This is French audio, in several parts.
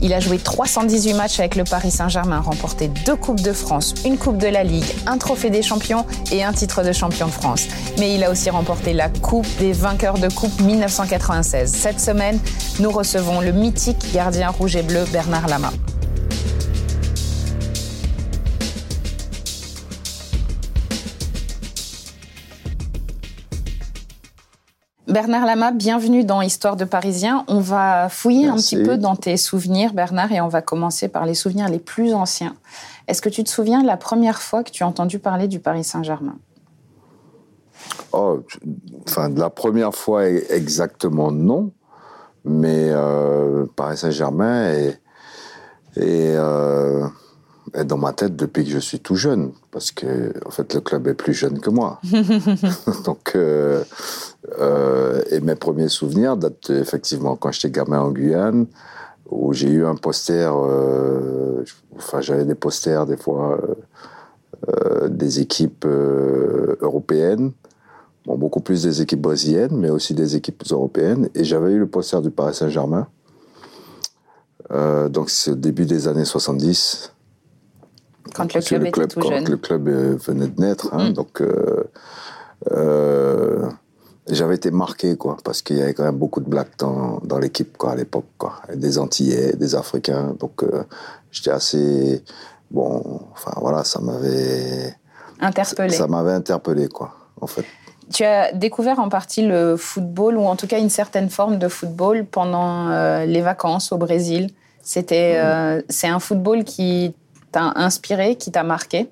Il a joué 318 matchs avec le Paris Saint-Germain, remporté deux Coupes de France, une Coupe de la Ligue, un Trophée des Champions et un titre de champion de France. Mais il a aussi remporté la Coupe des vainqueurs de Coupe 1996. Cette semaine, nous recevons le mythique gardien rouge et bleu Bernard Lama. Bernard Lama, bienvenue dans Histoire de Parisien. On va fouiller un petit peu dans tes souvenirs, Bernard, et on va commencer par les souvenirs les plus anciens. Est-ce que tu te souviens de la première fois que tu as entendu parler du Paris Saint-Germain? Oh, enfin, de la première fois exactement, non. Mais euh, Paris Saint-Germain est, euh, est dans ma tête depuis que je suis tout jeune, parce que en fait le club est plus jeune que moi. Donc euh, euh, et mes premiers souvenirs datent effectivement quand j'étais gamin en Guyane, où j'ai eu un poster. Euh, enfin, j'avais des posters des fois des équipes européennes. Bon, beaucoup plus des équipes brésiliennes, mais aussi des équipes européennes. Et j'avais eu le poster du Paris Saint-Germain. donc c'est au début des années 70. Quand le club, était tout jeune. le club euh, venait de naître. Hein, mm. Donc, euh, euh, j'avais été marqué, quoi, parce qu'il y avait quand même beaucoup de blacks dans, dans l'équipe, quoi, à l'époque, quoi. Des Antillais, des Africains. Donc, j'étais assez. Bon, enfin, voilà, ça m'avait. Interpellé. Ça m'avait interpellé, quoi, en fait. Tu as découvert en partie le football, ou en tout cas une certaine forme de football, pendant les vacances au Brésil. C'était, mm. c'est un football qui t'a inspiré, qui t'a marqué?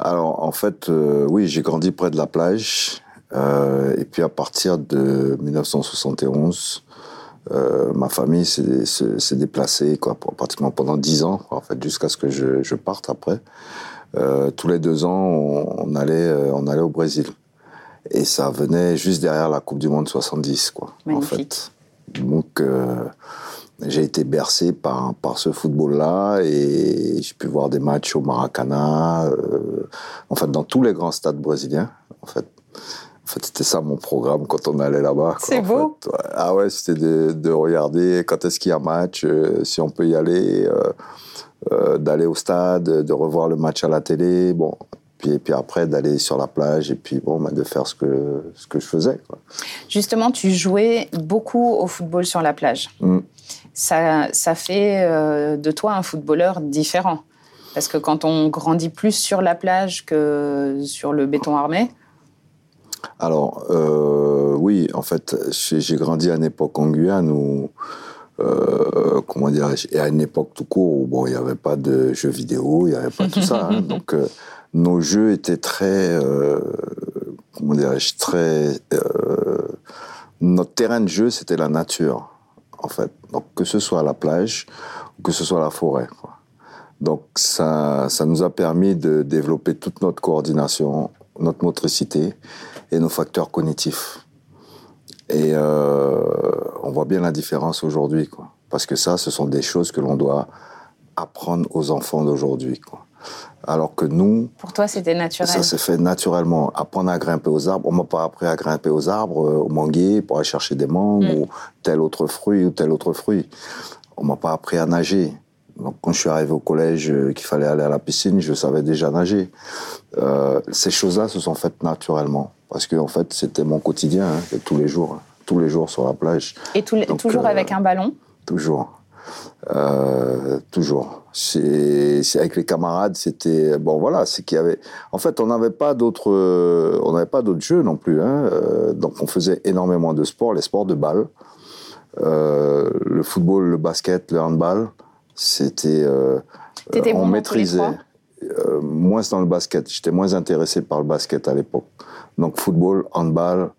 Alors, en fait, euh, oui, j'ai grandi près de la plage. Euh, et puis, à partir de 1971, euh, ma famille s'est déplacée quoi, pratiquement pendant dix ans, en fait, jusqu'à ce que je, parte après. tous les deux ans, on, allait, on allait au Brésil. Et ça venait juste derrière la Coupe du Monde 70, quoi. En fait. Donc, j'ai été bercé par, par ce football-là et j'ai pu voir des matchs au Maracana, euh, en fait, dans tous les grands stades brésiliens, en fait. En fait, c'était ça mon programme quand on allait là-bas. C'est beau. Ah ouais, c'était de, de, regarder quand est-ce qu'il y a un match, euh, si on peut y aller, euh, euh, d'aller au stade, de revoir le match à la télé. Bon, puis, et puis après d'aller sur la plage et puis bon, bah, de faire ce que, ce que je faisais. Quoi. Justement, tu jouais beaucoup au football sur la plage. Mm ça, ça fait euh, de toi un footballeur différent. Parce que quand on grandit plus sur la plage que sur le béton armé. Alors, euh, oui, en fait, j'ai grandi à une époque en Guyane où. Euh, comment dire, et à une époque tout court où bon, il n'y avait pas de jeux vidéo, il n'y avait pas tout ça. Hein. donc, nos jeux étaient très, comment dirais-je, très. notre terrain de jeu, c'était la nature en fait. Donc, que ce soit la plage ou que ce soit la forêt. Donc, ça, ça nous a permis de développer toute notre coordination, notre motricité et nos facteurs cognitifs. Et euh, on voit bien la différence aujourd'hui. Parce que ça, ce sont des choses que l'on doit apprendre aux enfants d'aujourd'hui. Alors que nous... Pour toi, c'était naturel. Ça s'est fait naturellement. Apprendre à grimper aux arbres. On m'a pas appris à grimper aux arbres, euh, au manguier, pour aller chercher des mangues mm. ou tel autre fruit ou tel autre fruit. On m'a pas appris à nager. Donc, quand je suis arrivé au collège, euh, qu'il fallait aller à la piscine, je savais déjà nager. Euh, ces choses-là se sont faites naturellement. Parce que, en fait, c'était mon quotidien, hein, tous les jours. Hein, tous les jours sur la plage. Et toujours avec un ballon? Toujours. Euh, toujours. C'est avec les camarades, c'était bon voilà, c'est qu'il y avait. En fait, on n'avait pas d'autres, on n'avait pas d'autres jeux non plus. Hein, euh, donc, on faisait énormément de sports, les sports de balle, euh, le football, le basket, le handball. C'était, on maîtrisait. moins dans le basket. J'étais moins intéressé par le basket à l'époque. Donc, football, handball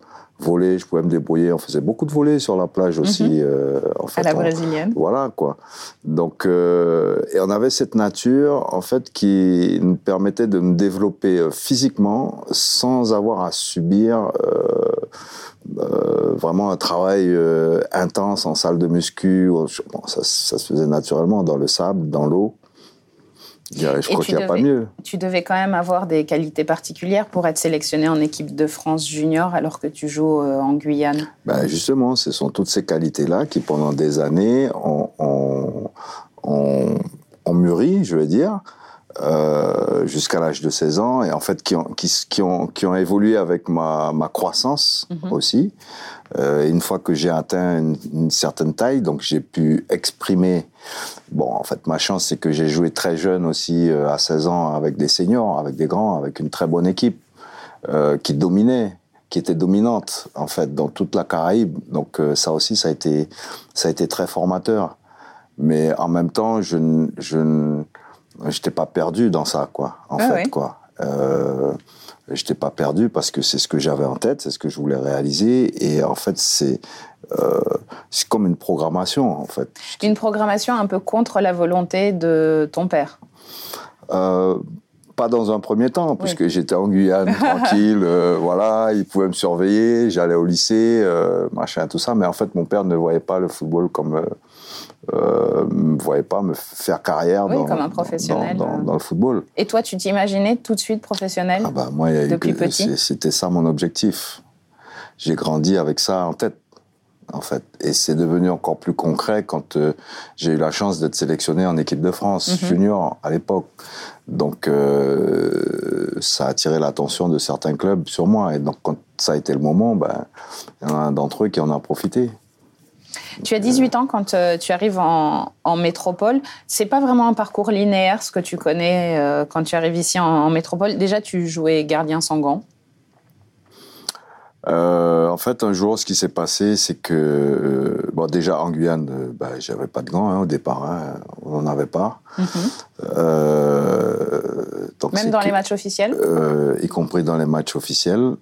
voler, je pouvais me débrouiller. On faisait beaucoup de volets sur la plage aussi. Mhm. Euh, en fait, à la brésilienne. voilà, quoi. Donc, euh, et on avait cette nature, en fait, qui nous permettait de nous développer euh, physiquement sans avoir à subir vraiment un travail intense en salle de muscu. Bon, ça, ça, se faisait naturellement dans le sable, dans l'eau. Je crois qu'il n'y a pas mieux. Tu devais quand même avoir des qualités particulières pour être sélectionné en équipe de France junior alors que tu joues euh, en Guyane ben Justement, ce sont toutes ces qualités-là qui, pendant des années, ont, ont, ont mûri, je vais dire. Euh, jusqu'à l'âge de 16 ans et en fait qui ont, qui, qui ont, qui ont évolué avec ma, ma croissance Mhm. aussi. Euh, une fois que j'ai atteint une, une certaine taille, donc j'ai pu exprimer. Bon, en fait, ma chance, c'est que j'ai joué très jeune aussi, euh, à 16 ans, avec des seniors, avec des grands, avec une très bonne équipe euh, qui dominait, qui était dominante en fait dans toute la Caraïbe. Donc ça aussi, ça a été, ça a été très formateur. Mais en même temps, je, je, j'étais pas perdu dans ça, quoi. En Ah fait, ouais. quoi. Euh, j'étais pas perdu parce que c'est ce que j'avais en tête, c'est ce que je voulais réaliser. Et en fait, c'est euh, c'est comme une programmation, en fait. Une programmation un peu contre la volonté de ton père. Euh, pas dans un premier temps, puisque j'étais en Guyane, tranquille, euh, voilà, il pouvait me surveiller, j'allais au lycée, machin, tout ça. Mais en fait, mon père ne voyait pas le football comme. Euh, me voyait pas me faire carrière Oui, dans, comme un dans- professionnel, dans, dans- euh. dans le football. Et toi, tu t'imaginais tout de suite professionnel Ah bah moi, Depuis que- petit c'était ça mon objectif. J'ai grandi avec ça en tête, en fait. Et c'est devenu encore plus concret quand euh, j'ai eu la chance d'être sélectionné en équipe de France Mhm. junior à l'époque. Donc euh, ça a attiré l'attention de certains clubs sur moi. Et donc quand ça a été le moment, ben, il y en a un d'entre eux qui en a profité. Tu as 18 ans quand euh, tu arrives en, en métropole. C'est pas vraiment un parcours linéaire, ce que tu connais euh, quand tu arrives ici en, en métropole. Déjà, tu jouais gardien sans gants. Euh, en fait, un jour, ce qui s'est passé, c'est que, euh, bon, déjà en Guyane, bah, j'avais pas de gants hein, au départ, hein, on n'en avait pas. Donc Même dans que- les matchs officiels y compris dans les matchs officiels.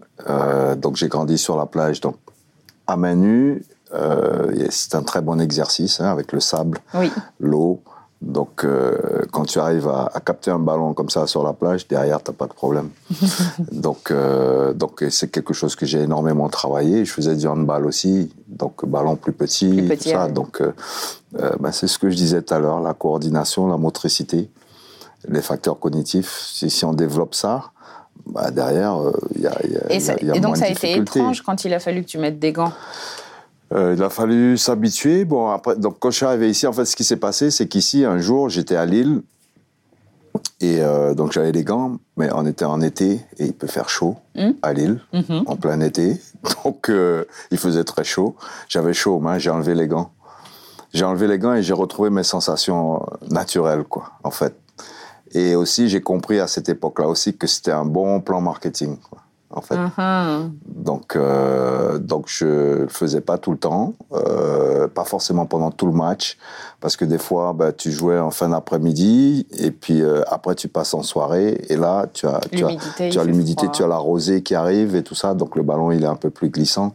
Donc j'ai grandi sur la plage, donc à main nue. Euh, c'est un très bon exercice hein, avec le sable, Oui. l'eau. Donc euh, quand tu arrives à, à capter un ballon comme ça sur la plage, derrière t'as pas de problème. donc euh, donc c'est quelque chose que j'ai énormément travaillé. Je faisais du handball aussi, donc ballon plus petit, Plus tout petit, ça. ouais. Donc ben, c'est ce que je disais tout à l'heure, la coordination, la motricité les facteurs cognitifs, si, si on développe ça, bah derrière, euh, il y a, y a- Et, y ça- a- y a et donc, moins ça a été étrange quand il a fallu que tu mettes des gants? Euh, il a fallu s'habituer. Bon, après, donc quand je suis arrivé ici, en fait, ce qui s'est passé, c'est qu'ici, un jour, j'étais à Lille, et euh, donc j'avais les gants, mais on était en été, et il peut faire chaud Mm. à Lille, Mhm. en plein été. Donc, euh, il faisait très chaud. J'avais chaud aux mains, j'ai enlevé les gants. J'ai enlevé les gants et j'ai retrouvé mes sensations naturelles, quoi, en fait. Et aussi, j'ai compris à cette époque-là aussi que c'était un bon plan marketing, quoi, en fait. Mhm. Donc, euh, donc je le faisais pas tout le temps, euh, pas forcément pendant tout le match, parce que des fois, bah, tu jouais en fin d'après-midi, et puis euh, après tu passes en soirée, et là tu as, tu as, L'humidité, tu as la rosée qui arrive et tout ça, donc le ballon il est un peu plus glissant.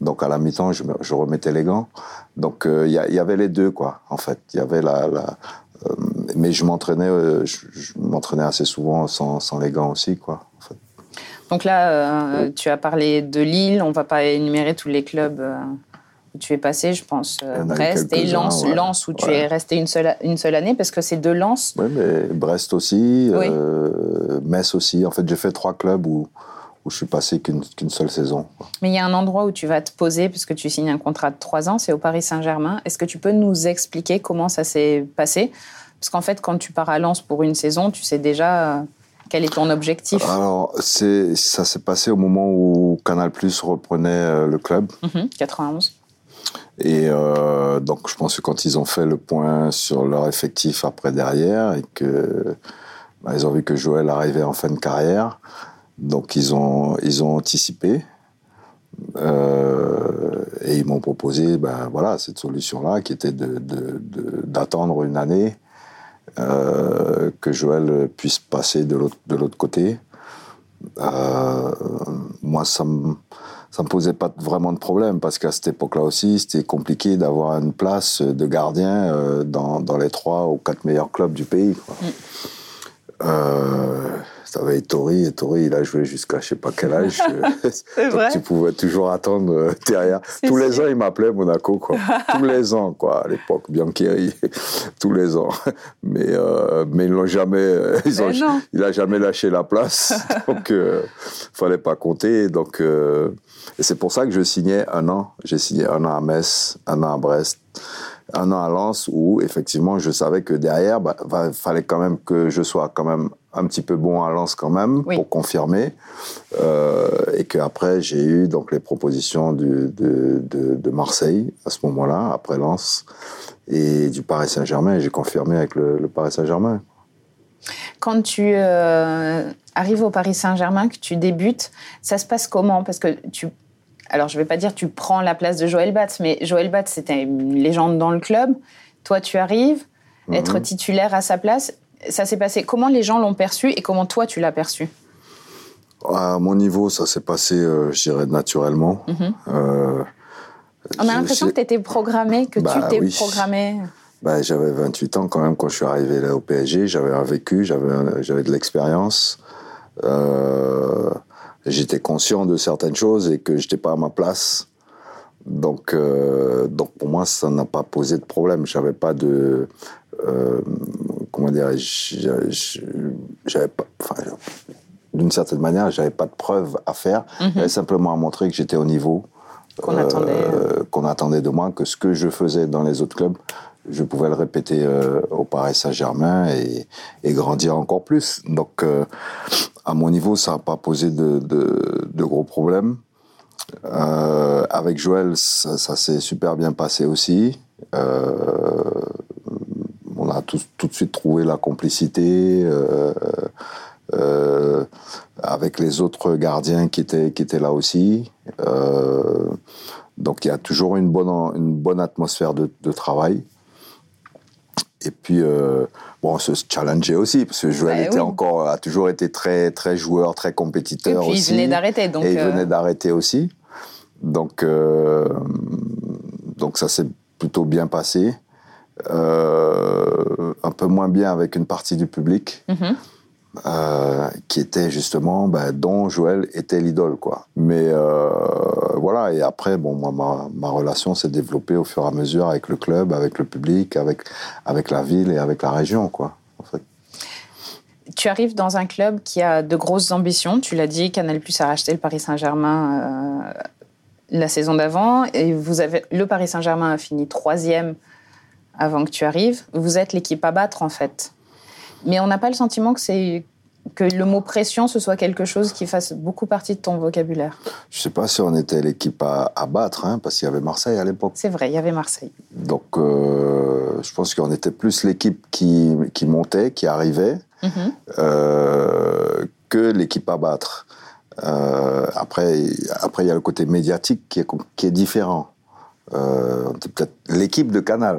Donc à la mi-temps, je, me- je remettais les gants. Donc euh, il y, avait les deux quoi, en fait. Il y avait la, la mais je m'entraînais, je, je m'entraînais assez souvent sans, sans les gants aussi quoi. En fait. Donc là, euh, tu as parlé de Lille. On va pas énumérer tous les clubs euh, où tu es passé. Je pense euh, Brest et Lens. ouais. Lens où tu es resté une seule, une seule année parce que c'est de Lens. Oui, mais Brest aussi, Oui. Metz aussi. En fait, j'ai fait trois clubs où, où je suis passé qu'une seule saison. Mais il y a un endroit où tu vas te poser parce que tu signes un contrat de trois ans. C'est au Paris Saint-Germain. Est-ce que tu peux nous expliquer comment ça s'est passé? Parce qu'en fait, quand tu pars à Lens pour une saison, tu sais déjà quel est ton objectif? Alors, c'est- ça s'est passé au moment où Canal Plus reprenait euh, le club. Mhm, 91. Et euh, donc, je pense que quand ils ont fait le point sur leur effectif après derrière et que bah, ils ont vu que Joël arrivait en fin de carrière, donc ils ont ils ont anticipé Euh, et ils m'ont proposé ben voilà cette solution là qui était de de- de- d'attendre une année euh, que Joël puisse passer de l'autre côté. Euh, moi, ça me ça me posait pas vraiment de problème parce qu'à cette époque-là aussi, c'était compliqué d'avoir une place de gardien euh, dans, dans les trois ou quatre meilleurs clubs du pays. Quoi. Euh, T'avais Ettori, Ettori, il a joué jusqu'à je sais pas quel âge. Donc vrai. tu pouvais toujours attendre euh, derrière. Tous les ans, il m'appelait Monaco, quoi. Tous les ans, quoi, à l'époque. Biancheri, tous les ans. Mais, euh, mais ils l'ont jamais, euh, ils ont, il a jamais lâché la place. donc, euh, fallait pas compter. Donc, euh, et c'est pour ça que je signais un an. J'ai signé un an à Metz, un an à Brest, un an à Lens où effectivement je savais que derrière, il bah, fallait quand même que je sois quand même un petit peu bon à Lens quand même pour confirmer euh, et qu'après j'ai eu donc les propositions de, de, Marseille à ce moment-là après Lens et du Paris Saint-Germain et j'ai confirmé avec le, Paris Saint-Germain. Quand tu euh, arrives au Paris Saint-Germain, que tu débutes, ça se passe comment? Parce que tu alors je ne vais pas dire tu prends la place de Joël Batz, mais Joël Batz, c'était une légende dans le club. Toi, tu arrives, mhm. être titulaire à sa place. Ça s'est passé. Comment les gens l'ont perçu et comment toi, tu l'as perçu? À mon niveau, ça s'est passé, euh, je dirais, naturellement. Mhm. Euh, On a l'impression que tu étais programmé, que tu bah t'es programmé. Bah, j'avais 28 ans quand même quand je suis arrivé là au PSG. J'avais un vécu, j'avais de l'expérience. Euh, j'étais conscient de certaines choses et que j'étais pas à ma place. Donc, euh, donc pour moi, ça n'a pas posé de problème. J'avais pas de, euh, comment dire, j'avais pas, enfin, d'une certaine manière, j'avais pas de preuves à faire. Mhm. J'avais simplement à montrer que j'étais au niveau qu'on attendait. Euh, qu'on attendait de moi, que ce que je faisais dans les autres clubs, je pouvais le répéter euh, au Paris Saint-Germain et, et, grandir encore plus. Donc, euh, à mon niveau, ça n'a pas posé de, de, de gros problèmes. Avec Joël, ça, ça s'est super bien passé aussi. Euh, tout, tout, de suite trouvé la complicité euh, euh, avec les autres gardiens qui étaient, qui étaient là aussi. donc il y a toujours une bonne, une bonne atmosphère de, de travail. Et puis, euh, bon, se challenger aussi, parce que Joël bah était encore, a toujours été très, très joueur, très compétiteur et puis, aussi. il venait d'arrêter, donc. Et il venait euh, d'arrêter aussi. Donc, euh, donc ça s'est plutôt bien passé. Euh, un peu moins bien avec une partie du public. Mm-hmm. Euh, qui était justement ben, dont Joël était l'idole quoi. Mais euh, voilà et après bon moi ma, ma relation s'est développée au fur et à mesure avec le club, avec le public, avec avec la ville et avec la région quoi. En fait. Tu arrives dans un club qui a de grosses ambitions. Tu l'as dit, Canal Plus a racheté le Paris Saint-Germain euh, la saison d'avant et vous avez le Paris Saint-Germain a fini troisième avant que tu arrives. Vous êtes l'équipe à battre en fait. Mais on n'a pas le sentiment que c'est que le mot pression, ce soit quelque chose qui fasse beaucoup partie de ton vocabulaire. Je ne sais pas si on était l'équipe à, battre, hein, parce qu'il y avait Marseille à l'époque. C'est vrai, il y avait Marseille. Donc, euh, je pense qu'on était plus l'équipe qui, qui, montait, qui arrivait, mhm. euh, que l'équipe à battre. Euh, après, après, il y a le côté médiatique qui est, qui est différent. Euh, l'équipe de Canal.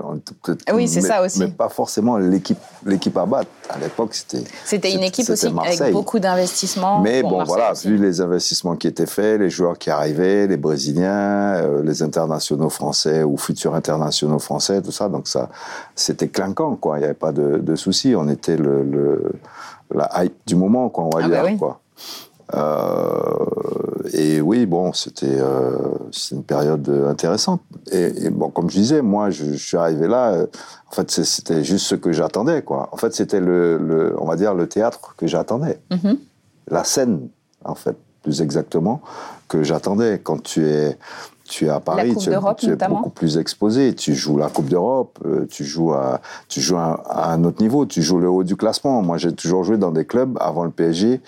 oui, c'est ça aussi. Mais pas forcément l'équipe, l'équipe à battre. À l'époque, c'était. C'était une équipe aussi avec beaucoup d'investissements. Mais bon, voilà, vu les investissements qui étaient faits, les joueurs qui arrivaient, les Brésiliens, euh, les internationaux français ou futurs internationaux français, tout ça, donc ça, c'était clinquant, quoi. Il n'y avait pas de, de souci. On était le, le, la hype du moment, quoi, on va ah bah dire, quoi. Euh, et oui, bon, c'était euh, une période intéressante. Et, bon, comme je disais, moi, je, suis arrivé là. Euh, en fait, c'était juste ce que j'attendais, quoi. En fait, c'était le, le, on va dire, le théâtre que j'attendais, mm-hmm. la scène, en fait, plus exactement, que j'attendais. Quand tu es tu es à Paris, tu, es, beaucoup plus exposé. Tu joues la Coupe d'Europe, euh, tu joues, à, tu joues à, un autre niveau, tu joues le haut du classement. Moi, j'ai toujours joué dans des clubs avant le PSG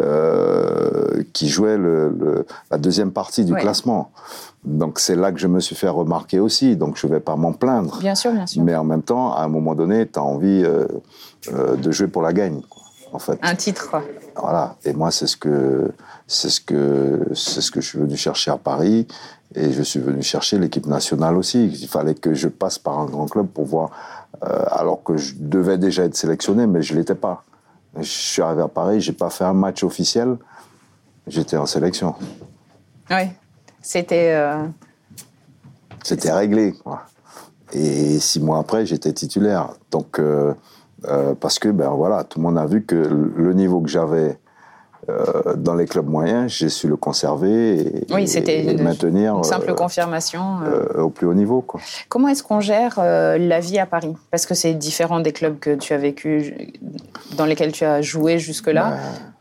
euh, qui jouaient le, la deuxième partie du classement. Donc c'est là que je me suis fait remarquer aussi. Donc je ne vais pas m'en plaindre. Bien sûr, bien sûr. Mais en même temps, à un moment donné, tu as envie euh, de jouer pour la gagne. En fait. Un titre. Voilà. Et moi, c'est ce que c'est ce que c'est ce que je suis venu chercher à Paris. Et je suis venu chercher l'équipe nationale aussi. Il fallait que je passe par un grand club pour voir, euh, alors que je devais déjà être sélectionné, mais je ne l'étais pas. Je suis arrivé à Paris, j'ai pas fait un match officiel, j'étais en sélection. Oui, c'était. Euh, c'était réglé, quoi. Et six mois après, j'étais titulaire. Donc, euh, parce que, ben voilà, tout le monde a vu que le niveau que j'avais euh, dans les clubs moyens, j'ai su le conserver et, oui, c'était le maintenir. Une simple euh, confirmation. Euh. au plus haut niveau. Quoi. Comment est-ce qu'on gère la vie à Paris? Parce que c'est différent des clubs que tu as vécu, dans lesquels tu as joué jusque-là. Ben,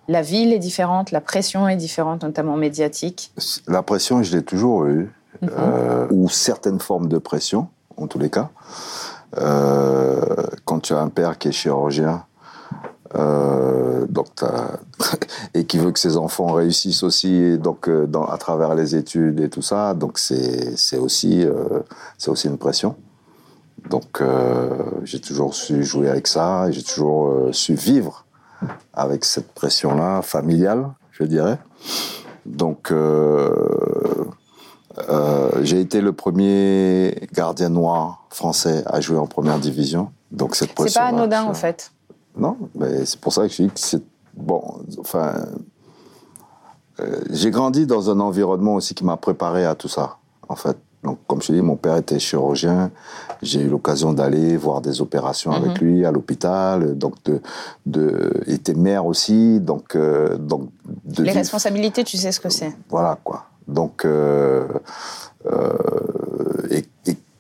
la ville est différente, la pression est différente, notamment médiatique. La pression, je l'ai toujours eue, mhm. ou certaines formes de pression en tous les cas. Euh, quand tu as un père qui est chirurgien, euh, donc et qui veut que ses enfants réussissent aussi donc euh, à travers les études et tout ça donc c'est aussi euh, aussi une pression donc j'ai toujours su jouer avec ça j'ai toujours su vivre avec cette pression là familiale je dirais donc j'ai été le premier gardien noir français à jouer en première division donc cette c'est pas anodin en fait non, mais c'est pour ça que je dis que c'est. Bon, enfin. Euh, j'ai grandi dans un environnement aussi qui m'a préparé à tout ça, en fait. Donc, comme je dis, mon père était chirurgien. J'ai eu l'occasion d'aller voir des opérations avec mhm. lui à l'hôpital. Donc, de, de, il était maire aussi. Donc, euh, donc de les responsabilités, tu sais ce que c'est. Voilà, quoi. Donc, euh, et,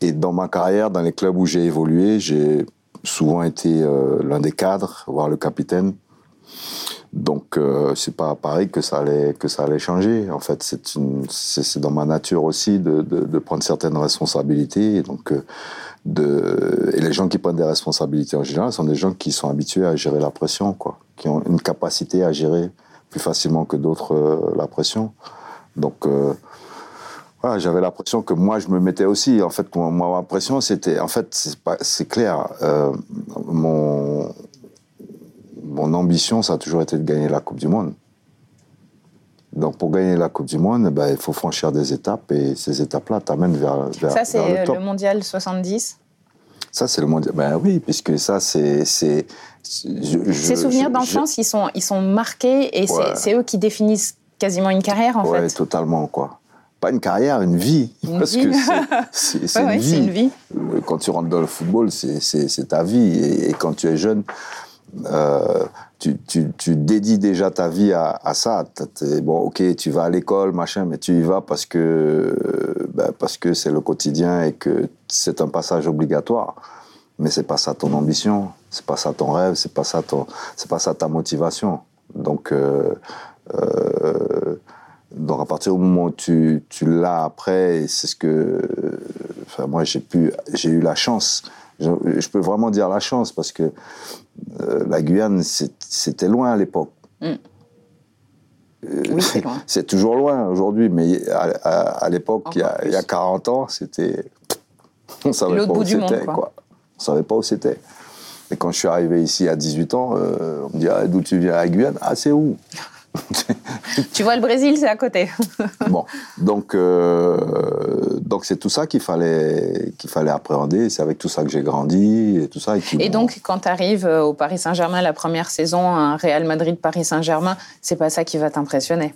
et, dans ma carrière, dans les clubs où j'ai évolué, j'ai souvent été euh, l'un des cadres, voire le capitaine. Donc euh, c'est pas ça allait que ça allait changer. En fait, c'est dans ma nature aussi de, prendre certaines responsabilités. Et donc euh, et les gens qui prennent des responsabilités en général sont des gens qui sont habitués à gérer la pression, quoi, qui ont une capacité à gérer plus facilement que d'autres euh, la pression. Donc j'avais l'impression que moi, je me mettais aussi. En fait, moi, ma pression, c'était. En fait, c'est clair. Euh, mon, mon ambition, ça a toujours été de gagner la Coupe du Monde. Donc, pour gagner la Coupe du Monde, ben, il faut franchir des étapes et ces étapes-là t'amènent vers, vers. Ça, c'est le, mondial 70 Ça, c'est le mondial. Ben oui, puisque ça, c'est. Ces souvenirs d'enfance, ils, sont, ils sont marqués et c'est eux qui définissent quasiment une carrière, en ouais, fait. totalement, quoi pas une carrière, une vie. parce que c'est une, vie. Euh, quand tu rentres dans le football, c'est ta vie. Et, quand tu es jeune, euh, tu, tu, tu, dédies déjà ta vie à, à ça. bon, ok, tu vas à l'école, machin, mais tu y vas parce que ben, parce que c'est le quotidien et que c'est un passage obligatoire. Mais c'est pas ça ton ambition, c'est pas ça ton rêve, c'est pas ça ton, c'est pas ça ta motivation. Donc euh, euh donc à partir du moment où tu, tu l'as après, c'est ce que, enfin moi j'ai pu, j'ai eu la chance. Je, peux vraiment dire la chance parce que euh, la Guyane c'était loin à l'époque. Mm. Oui, c'est toujours loin aujourd'hui, mais à, l'époque, il, il, y a 40 ans, c'était. On savait pas où c'était, quoi. On savait pas où c'était. Et quand je suis arrivé ici à 18 ans, euh, on me dit ah, d'où tu viens? À Guyane? Ah, c'est où? tu vois, le Brésil, c'est à côté. bon, donc euh, donc c'est tout ça qu'il fallait qu'il fallait appréhender. C'est avec tout ça que j'ai grandi et tout ça. Et, donc, quand tu arrives euh, au Paris Saint-Germain la première saison, un Real Madrid Paris Saint-Germain, c'est pas ça qui va t'impressionner?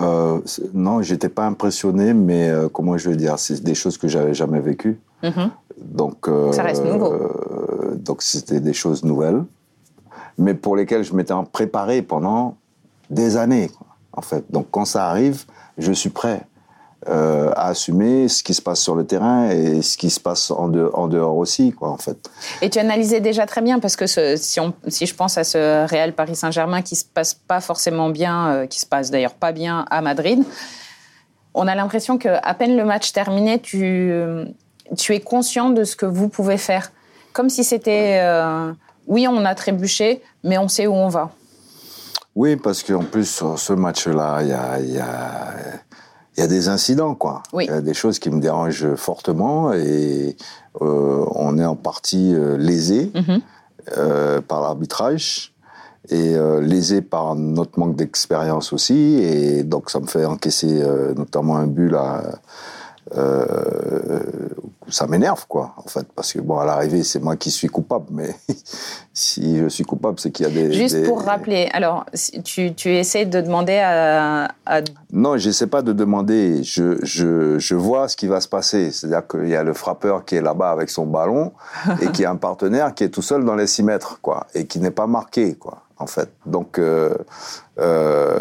Euh, non, j'étais pas impressionné, mais euh, comment je veux dire, c'est des choses que j'avais jamais vécues. Mm-hmm. Donc, ça reste nouveau. donc c'était des choses nouvelles mais pour lesquels je m'étais préparé pendant des années, en fait. Donc quand ça arrive, je suis prêt euh, à assumer ce qui se passe sur le terrain et ce qui se passe en, dehors aussi, quoi, en fait. Et tu analysais déjà très bien, parce que si, on, si je pense à ce Real Paris Saint-Germain qui se passe pas forcément bien, euh, qui se passe d'ailleurs pas bien à Madrid, on a l'impression que à peine le match terminé, tu, tu es conscient de ce que vous pouvez faire. Comme si c'était... Euh, oui, on a trébuché, mais on sait où on va. Oui, parce qu'en plus, sur ce match-là, il y a, y, a, y a, des incidents, quoi. Il y a des choses qui me dérangent fortement et euh, on est en partie euh, lésé mhm. euh, par l'arbitrage et lésé par notre manque d'expérience aussi. Et donc, ça me fait encaisser notamment un but là euh, ça m'énerve, quoi, en fait, parce que, bon, à l'arrivée, c'est moi qui suis coupable, mais si je suis coupable, c'est qu'il y a des... Juste pour rappeler, alors, tu, tu essaies de demander à... Non, je n'essaie pas de demander, je, je, je, vois ce qui va se passer, c'est-à-dire qu'il y a le frappeur qui est là-bas avec son ballon, et qui a un partenaire qui est tout seul dans les 6 mètres, quoi, et qui n'est pas marqué, quoi en fait. Donc, euh, euh,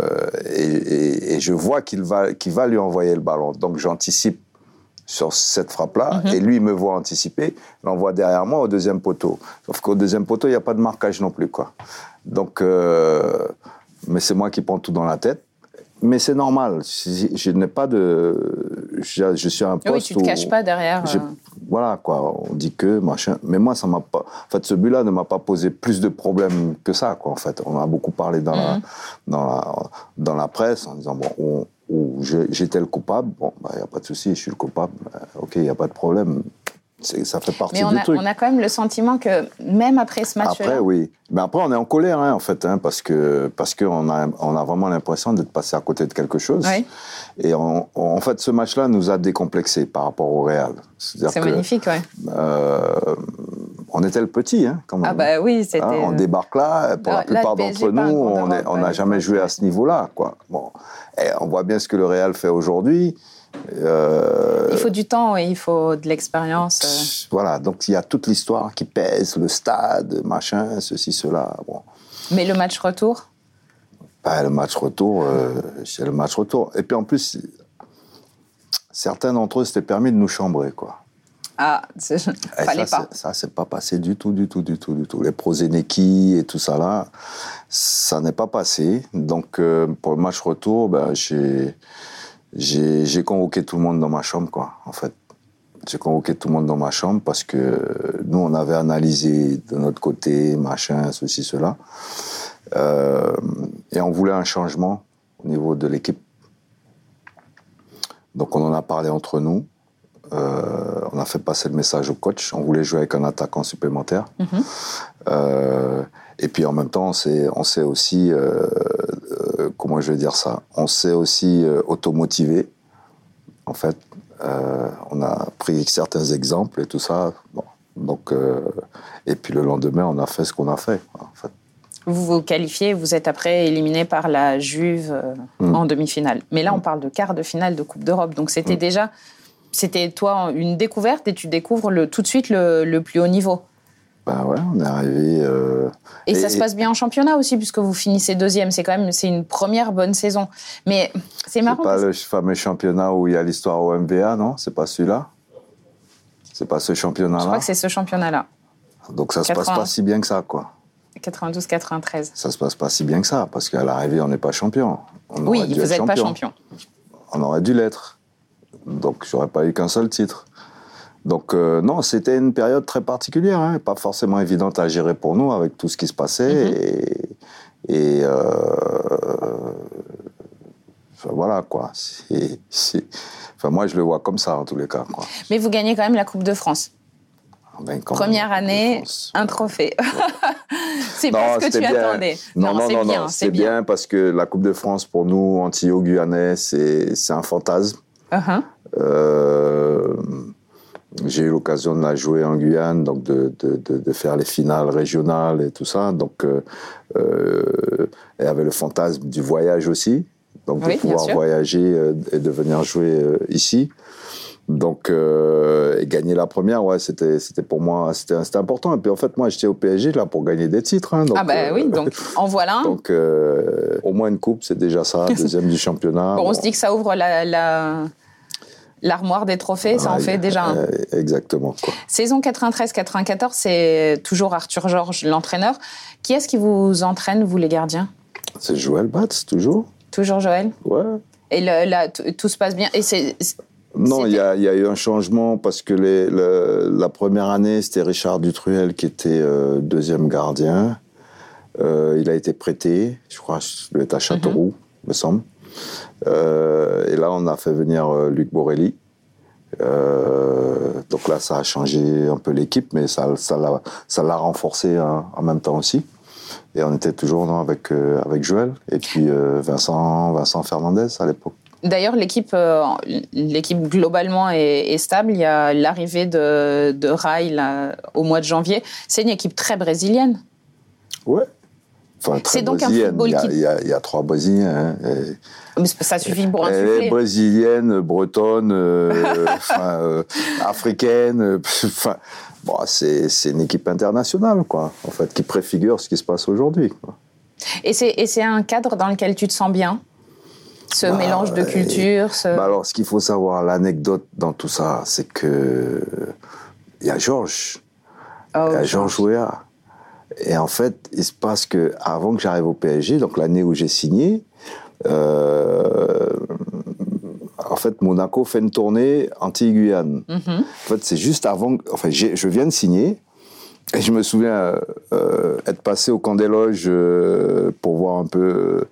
et, et, je vois qu'il va, qu'il va lui envoyer le ballon. Donc, j'anticipe sur cette frappe-là, mhm. et lui, me voit anticiper, l'envoie derrière moi au deuxième poteau. Sauf qu'au deuxième poteau, il n'y a pas de marquage non plus, quoi. Donc, euh, mais c'est moi qui prends tout dans la tête. Mais c'est normal. Je n'ai pas de, je, je suis un poste Oui, tu te caches pas derrière. euh, Voilà, quoi. On dit que, machin. Mais moi, ça m'a pas. En fait, ce but-là ne m'a pas posé plus de problèmes que ça, quoi, en fait. On a beaucoup parlé dans, la, dans, la, dans la presse en disant, bon, on- où j'étais le coupable. Bon, il n'y a pas de souci, je suis le coupable. Euh, ok, il n'y a pas de problème. Ça fait partie Mais on du a, truc. on a quand même le sentiment que même après ce match-là, Après, oui. Mais après, on est en colère, hein, en fait, hein, parce que parce qu'on a, on a vraiment l'impression d'être passé à côté de quelque chose. Oui. Et on- on- en fait, ce match-là nous a décomplexés par rapport au Real. C'est que, magnifique, ouais. euh, on était le petit, hein, quand même. Ah bah oui, c'était. Hein, on débarque là, pour la plupart d'entre nous, on n'a jamais joué à ce niveau-là. Quoi. Bon. Et on voit bien ce que le Real fait aujourd'hui. Euh, Il faut du temps et il faut de l'expérience. euh. Voilà, donc il y a toute l'histoire qui pèse, le stade, machin, ceci, cela. Bon. Mais le match retour, Bah, le match retour, euh, c'est le match retour. Et puis en plus, certains d'entre eux s'étaient permis de nous chambrer, quoi. ah, fallait ça, pas. Ça, c'est pas passé du tout, du tout, du tout, du tout. Les Prozeneki et tout ça là, ça n'est pas passé. Donc, euh, pour le match retour, ben, j'ai, j'ai, convoqué tout le monde dans ma chambre, quoi, en fait. J'ai convoqué tout le monde dans ma chambre parce que nous, on avait analysé de notre côté, machin, ceci, cela. Euh, et on voulait un changement au niveau de l'équipe. Donc, on en a parlé entre nous. Euh, on a fait passer le message au coach. On voulait jouer avec un attaquant supplémentaire. Euh, et puis en même temps, on s'est, aussi, comment je vais dire ça, on s'est aussi euh, automotivé. En fait, Euh, on a pris certains exemples et tout ça. Bon. Donc, euh, et puis le lendemain, on a fait ce qu'on a fait. En fait. Vous vous qualifiez, vous êtes après éliminé par la Juve euh, Mm. en demi-finale. Mais là, on parle de quart de finale de Coupe d'Europe. Donc c'était Mm. déjà, c'était toi une découverte et tu découvres le, tout de suite le, le plus haut niveau. Ouais, on est arrivé. euh, Et, ça se passe bien en championnat aussi, puisque vous finissez deuxième. C'est quand même c'est une première bonne saison. Mais c'est C'est marrant. pas parce- le fameux championnat où il y a l'histoire au MVA, non? C'est pas celui-là? C'est pas ce Je championnat-là crois que c'est ce championnat-là, Donc ça se passe 80. pas si bien que ça, quoi. 92-93. Ça se passe pas si bien que ça, parce qu'à l'arrivée, on n'est pas champion. On Oui, vous n'êtes pas champion. On aurait dû l'être. Donc, j'aurais pas eu qu'un seul titre. Donc, euh, non, c'était une période très particulière, hein, pas forcément évidente à gérer pour nous avec tout ce qui se passait. Mm-hmm. Et, et, euh, enfin, voilà, quoi. Enfin, moi, je le vois comme ça, en tous les cas. Quoi. Mais vous gagnez quand même la Coupe de France. Ben, quand Première année, un trophée. c'est pas ce que tu bien. attendais. Non, non, c'est non, bien, non, c'est bien. bien parce que la Coupe de France, pour nous, Antillais-Guyanais, c'est c'est un fantasme. Uh-huh. Euh, j'ai eu l'occasion de la jouer en Guyane, donc de, de, de, de faire les finales régionales et tout ça. Donc, euh, euh, y avait le fantasme du voyage aussi, donc Oui, de pouvoir voyager euh, et de venir jouer euh, ici. Donc, euh, et gagner la première, ouais, c'était, c'était pour moi, c'était, c'était important. Et puis en fait, moi, j'étais au PSG là pour gagner des titres. hein, donc, ah bah euh, oui, donc en voilà donc, euh, au moins une coupe, c'est déjà ça. Deuxième du championnat. Bon, on Bon. se dit que ça ouvre la, la- l'armoire des trophées, ça en fait déjà un. euh, Exactement. Quoi. Saison 93-94, c'est toujours Arthur Georges, l'entraîneur. Qui est-ce qui vous entraîne, vous les gardiens? C'est Joël Batz, toujours? Toujours Joël? Ouais. Et le- là, tout se passe bien. Et c'est Non, il y a, il y a eu un changement parce que les, le- la première année, c'était Richard Dutruel qui était euh, deuxième gardien. Euh, il a été prêté, je crois, il doit être à Châteauroux, me semble. Euh, et là, on a fait venir euh, Luc Borelli. Euh, donc là, ça a changé un peu l'équipe, mais ça, ça l'a, ça l'a renforcé hein, en même temps aussi. Et on était toujours non, avec, avec Joël et puis Vincent, Vincent Fernandez à l'époque. D'ailleurs, l'équipe, euh, l'équipe globalement est, est stable. Il y a l'arrivée de, de Rai là, au mois de janvier. C'est une équipe très brésilienne. Ouais. Enfin, C'est donc un football il y, a, qui- il, y a, il y a trois Brésiliens. hein, et- Mais ça suffit pour Elle est insuffler. brésilienne, bretonne, euh, euh, africaine. euh, Enfin, bon, c'est c'est une équipe internationale, quoi, en fait, qui préfigure ce qui se passe aujourd'hui. quoi. Et c'est, et c'est un cadre dans lequel tu te sens bien? Ce Bah, mélange de cultures ce... Bah alors, ce qu'il faut savoir, l'anecdote dans tout ça, c'est que il y a Georges, Oh, il y a Georges Weah. Et en fait, il se passe que avant que j'arrive au PSG, donc l'année où j'ai signé, euh, fait, Monaco fait une tournée anti-Guyane. En fait, c'est juste avant. Enfin, je viens de signer. Et je me souviens euh, être passé au camp des loges euh, pour voir un peu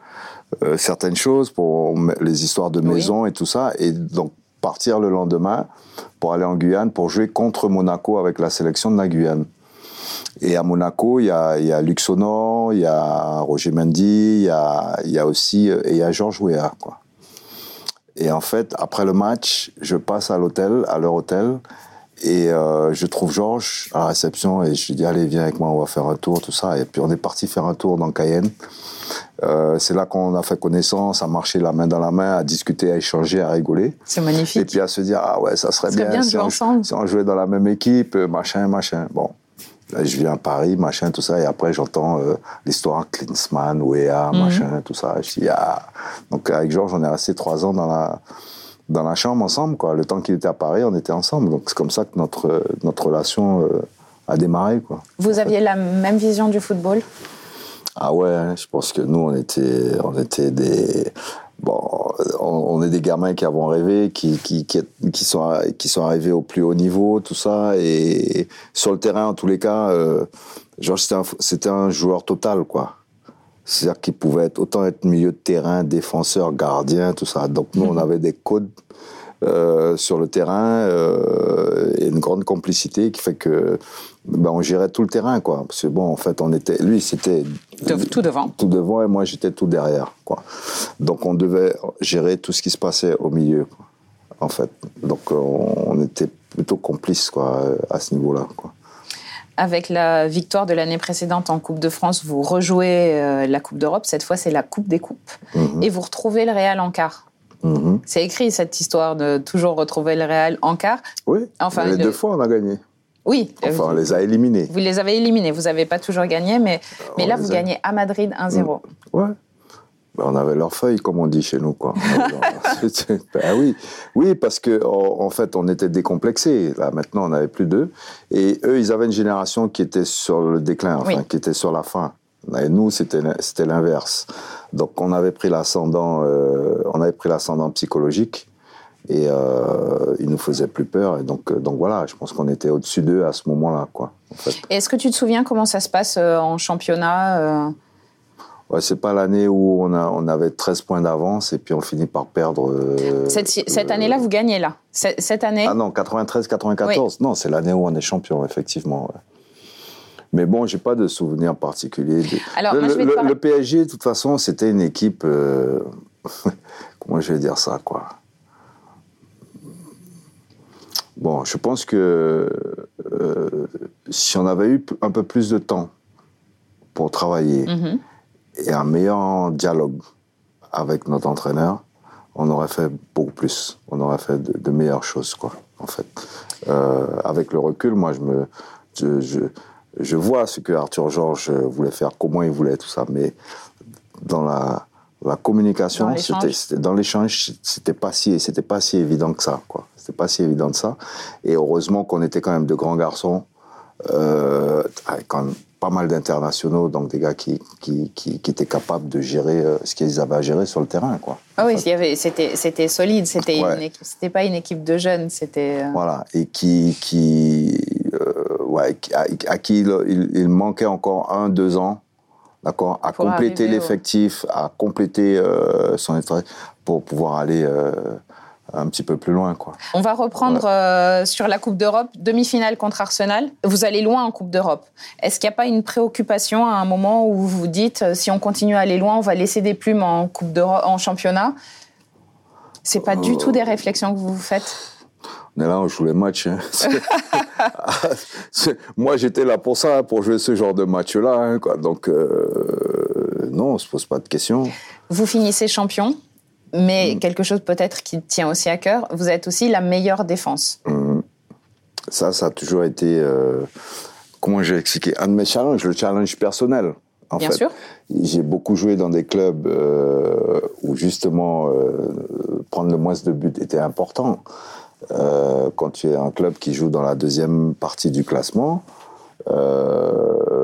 euh, certaines choses, pour les histoires de maison et tout ça. Et donc, partir le lendemain pour aller en Guyane pour jouer contre Monaco avec la sélection de la Guyane. Et à Monaco, il y a, y a Luxonor, il y a Roger Mendy, il y a, y a aussi et il y a Georges Weah, quoi. Et en fait, après le match, je passe à l'hôtel, à leur hôtel, et euh, je trouve Georges à la réception et je lui dis allez viens avec moi on va faire un tour tout ça et puis on est parti faire un tour dans Cayenne. Euh, c'est là qu'on a fait connaissance, à marcher la main dans la main, à discuter, à échanger, à rigoler. C'est magnifique. Et puis à se dire ah ouais ça serait, bien, si, on, si, on, jouait dans la même équipe, machin machin. Bon je viens à Paris, machin, tout ça, et après j'entends euh, l'histoire Klinsmann, Wea, mhm. machin, tout ça. Je dis, ah. Donc avec Georges, on est resté trois ans dans la, dans la chambre ensemble, quoi. Le temps qu'il était à Paris, on était ensemble. Donc c'est comme ça que notre, notre relation euh, a démarré, quoi. Vous aviez la même vision du football? Ah ouais, je pense que nous, on était, on était des bon, on, est des gamins qui avons rêvé, qui, qui, qui, sont, qui sont arrivés au plus haut niveau, tout ça. Et sur le terrain, en tous les cas, euh, c'était un, joueur total, quoi. C'est-à-dire qu'il pouvait être, autant être milieu de terrain, défenseur, gardien, tout ça. Donc nous, on mhm. avait des codes euh, sur le terrain euh, et une grande complicité qui fait que ben, on gérait tout le terrain quoi parce que bon en fait on était lui c'était tout devant tout devant et moi j'étais tout derrière quoi donc on devait gérer tout ce qui se passait au milieu en fait donc on, était plutôt complices quoi à ce niveau là quoi avec la victoire de l'année précédente en Coupe de France, vous rejouez euh, la Coupe d'Europe. Cette fois, c'est la Coupe des Coupes. Mhm. Et vous retrouvez le Real en quart. Mhm. C'est écrit cette histoire de toujours retrouver le Real en quart. Oui. Enfin, les deux fois, on a gagné. Oui. Enfin, on les a éliminés. Vous les avez éliminés. Vous n'avez pas toujours gagné, mais, mais là, vous gagnez à Madrid 1-0. Mm. Ouais. Ben, on avait leur feuille, comme on dit chez nous, quoi. ben, oui, oui, parce que en fait, on était décomplexés. Là, maintenant, on n'avait plus d'eux, et eux, ils avaient une génération qui était sur le déclin, enfin, qui était sur la fin. Et nous, c'était c'était l'inverse. Donc, on avait pris l'ascendant, euh, on avait pris l'ascendant psychologique et euh, ils nous faisaient plus peur. Et donc, euh, donc voilà, je pense qu'on était au-dessus d'eux à ce moment-là, quoi. Est-ce que tu te souviens comment ça se passe euh, en championnat Ouais, c'est pas l'année où on, a, on avait 13 points d'avance et puis on finit par perdre. cette, cette année-là, vous gagnez là cette, année? Ah non, 93-94. Non, c'est l'année où on est champion, effectivement. Mais bon, j'ai pas de souvenir particulier. Alors, le, le, PSG, de toute façon, c'était une équipe. Euh, comment je vais dire ça, quoi? Bon, je pense que euh, si on avait eu un peu plus de temps pour travailler mhm. et un meilleur dialogue avec notre entraîneur, on aurait fait beaucoup plus. On aurait fait de, meilleures choses, quoi, en fait. Euh, avec le recul, moi, je me. je, je vois ce que Arthur Georges voulait faire, comment il voulait tout ça, mais dans la, la communication, c'était dans l'échange, c'était pas si c'était pas si évident que ça, quoi. C'était pas si évident que ça. Et heureusement qu'on était quand même de grands garçons, euh, avec pas mal d'internationaux, donc des gars qui, qui, qui, étaient capables de gérer euh, ce qu'ils avaient à gérer sur le terrain, quoi. Ah oui, c'était solide, c'était c'était pas une équipe de jeunes, c'était. Euh, voilà, et qui qui à, qui il, manquait encore un, deux ans, d'accord, à compléter l'effectif, à compléter euh, son pour pouvoir aller euh, un petit peu plus loin. Quoi. On va reprendre euh, sur la Coupe d'Europe, demi-finale contre Arsenal. Vous allez loin en Coupe d'Europe. Est-ce qu'il n'y a pas une préoccupation à un moment où vous vous dites, si on continue à aller loin, on va laisser des plumes en, coupe en championnat? C'est pas du tout des réflexions que vous vous faites? On est là, on joue les matchs. Hein. Moi, j'étais là pour ça, pour jouer ce genre de match-là. Hein, Donc, euh, non, on se pose pas de questions. Vous finissez champion, mais mm. quelque chose peut-être qui tient aussi à cœur, vous êtes aussi la meilleure défense. Mm. Ça, ça a toujours été, euh, comment j'ai expliqué, un de mes challenges, le challenge personnel. En Bien sûr. J'ai beaucoup joué dans des clubs euh, où justement prendre le moins de buts était important. Euh, quand tu es un club qui joue dans la deuxième partie du classement. Euh,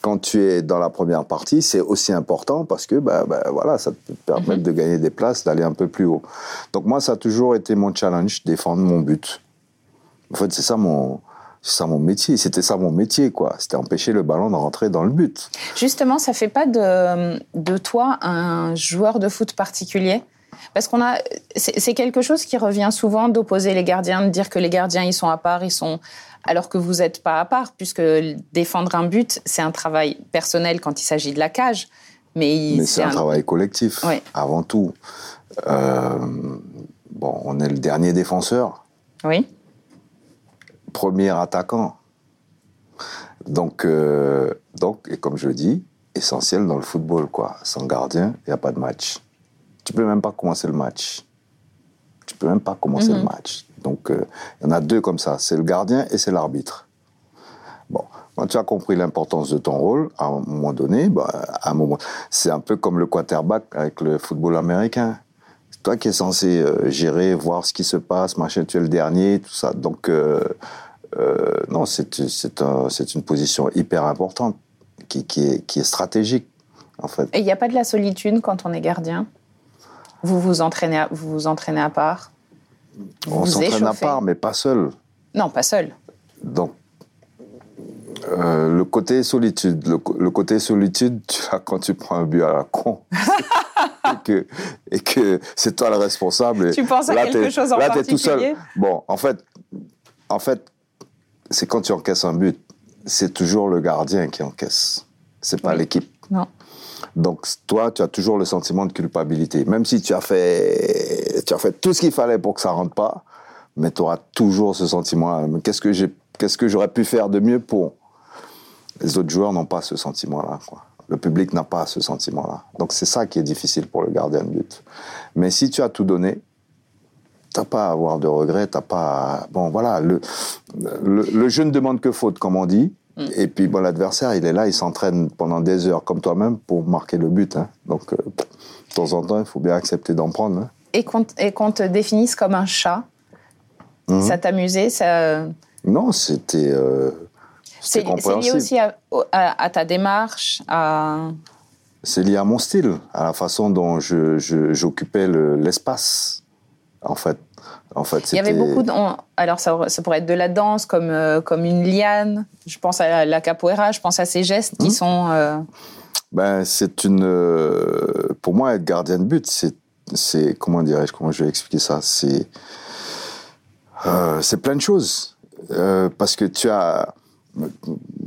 quand tu es dans la première partie, c'est aussi important parce que bah, bah, voilà, ça te permet Mhm. de gagner des places, d'aller un peu plus haut. Donc moi, ça a toujours été mon challenge, défendre mon but. En fait, c'est ça mon, c'est ça mon métier. C'était ça mon métier, quoi. C'était empêcher le ballon de rentrer dans le but. Justement, ça fait pas de, de toi un joueur de foot particulier? Parce qu'on a, c'est quelque chose qui revient souvent d'opposer les gardiens, de dire que les gardiens ils sont à part, ils sont, alors que vous n'êtes pas à part, puisque défendre un but c'est un travail personnel quand il s'agit de la cage, mais, c'est un, travail collectif, avant tout. Euh, bon, on est le dernier défenseur, Oui. premier attaquant. Donc, euh, donc, et comme je le dis, essentiel dans le football, quoi. Sans gardien, il n'y a pas de match. Tu peux même pas commencer le match. Tu peux même pas commencer le match. Donc, euh, il y en a deux comme ça. C'est le gardien et c'est l'arbitre. Bon, quand tu as compris l'importance de ton rôle, à un moment donné, bah, à un moment, c'est un peu comme le quarterback avec le football américain. C'est toi qui es censé euh, gérer, voir ce qui se passe, machin, tu es le dernier, tout ça. Donc, euh, euh, non, c'est c'est un- c'est une position hyper importante qui, qui, est, qui est stratégique, en fait. Et il n'y a pas de la solitude quand on est gardien? Vous vous entraînez, à, vous vous entraînez à part. On vous s'entraîne à part, mais pas seul. Non, pas seul. Donc, euh, le côté solitude, le, côté solitude, tu as quand tu prends un but à la con. et que, et que c'est toi le responsable. et Tu penses à là, quelque chose en là, t'es tout seul. particulier? Bon, en fait, en fait, c'est quand tu encaisses un but, c'est toujours le gardien qui encaisse. C'est pas Oui. l'équipe. Non. Donc, toi, tu as toujours le sentiment de culpabilité. Même si tu as fait, tu as fait tout ce qu'il fallait pour que ça rentre pas, mais tu auras toujours ce sentiment. Mais Qu'est-ce que j'ai, qu'est-ce que j'aurais pu faire de mieux pour? Les autres joueurs n'ont pas ce sentiment-là. Le public n'a pas ce sentiment-là. Donc, c'est ça qui est difficile pour le gardien de but. Mais si tu as tout donné, t'as pas à avoir de regrets, t'as pas. Bon, voilà, le, le jeu ne demande que faute, comme on dit. Et puis, bon, l'adversaire, il est là, il s'entraîne pendant des heures, comme toi-même, pour marquer le but. hein. Donc, euh, de temps en temps, il faut bien accepter d'en prendre. hein. Et qu'on te définisse comme un chat. Mhm. Ça t'amusait ça... Non, c'était. euh, C'est lié aussi à, au- à- à ta démarche, à... C'est lié à mon style, à la façon dont j'occupais le- l'espace, en fait. En fait, Il y avait beaucoup de... on- Alors, ça, ça pourrait être de la danse, comme, euh, comme une liane. Je pense à la, la capoeira, je pense à ces gestes qui sont... euh, Ben, c'est une. euh, pour moi, être gardien de but, c'est. c'est comment dirais-je Comment je vais expliquer ça? C'est. c'est plein de choses. Parce que tu as.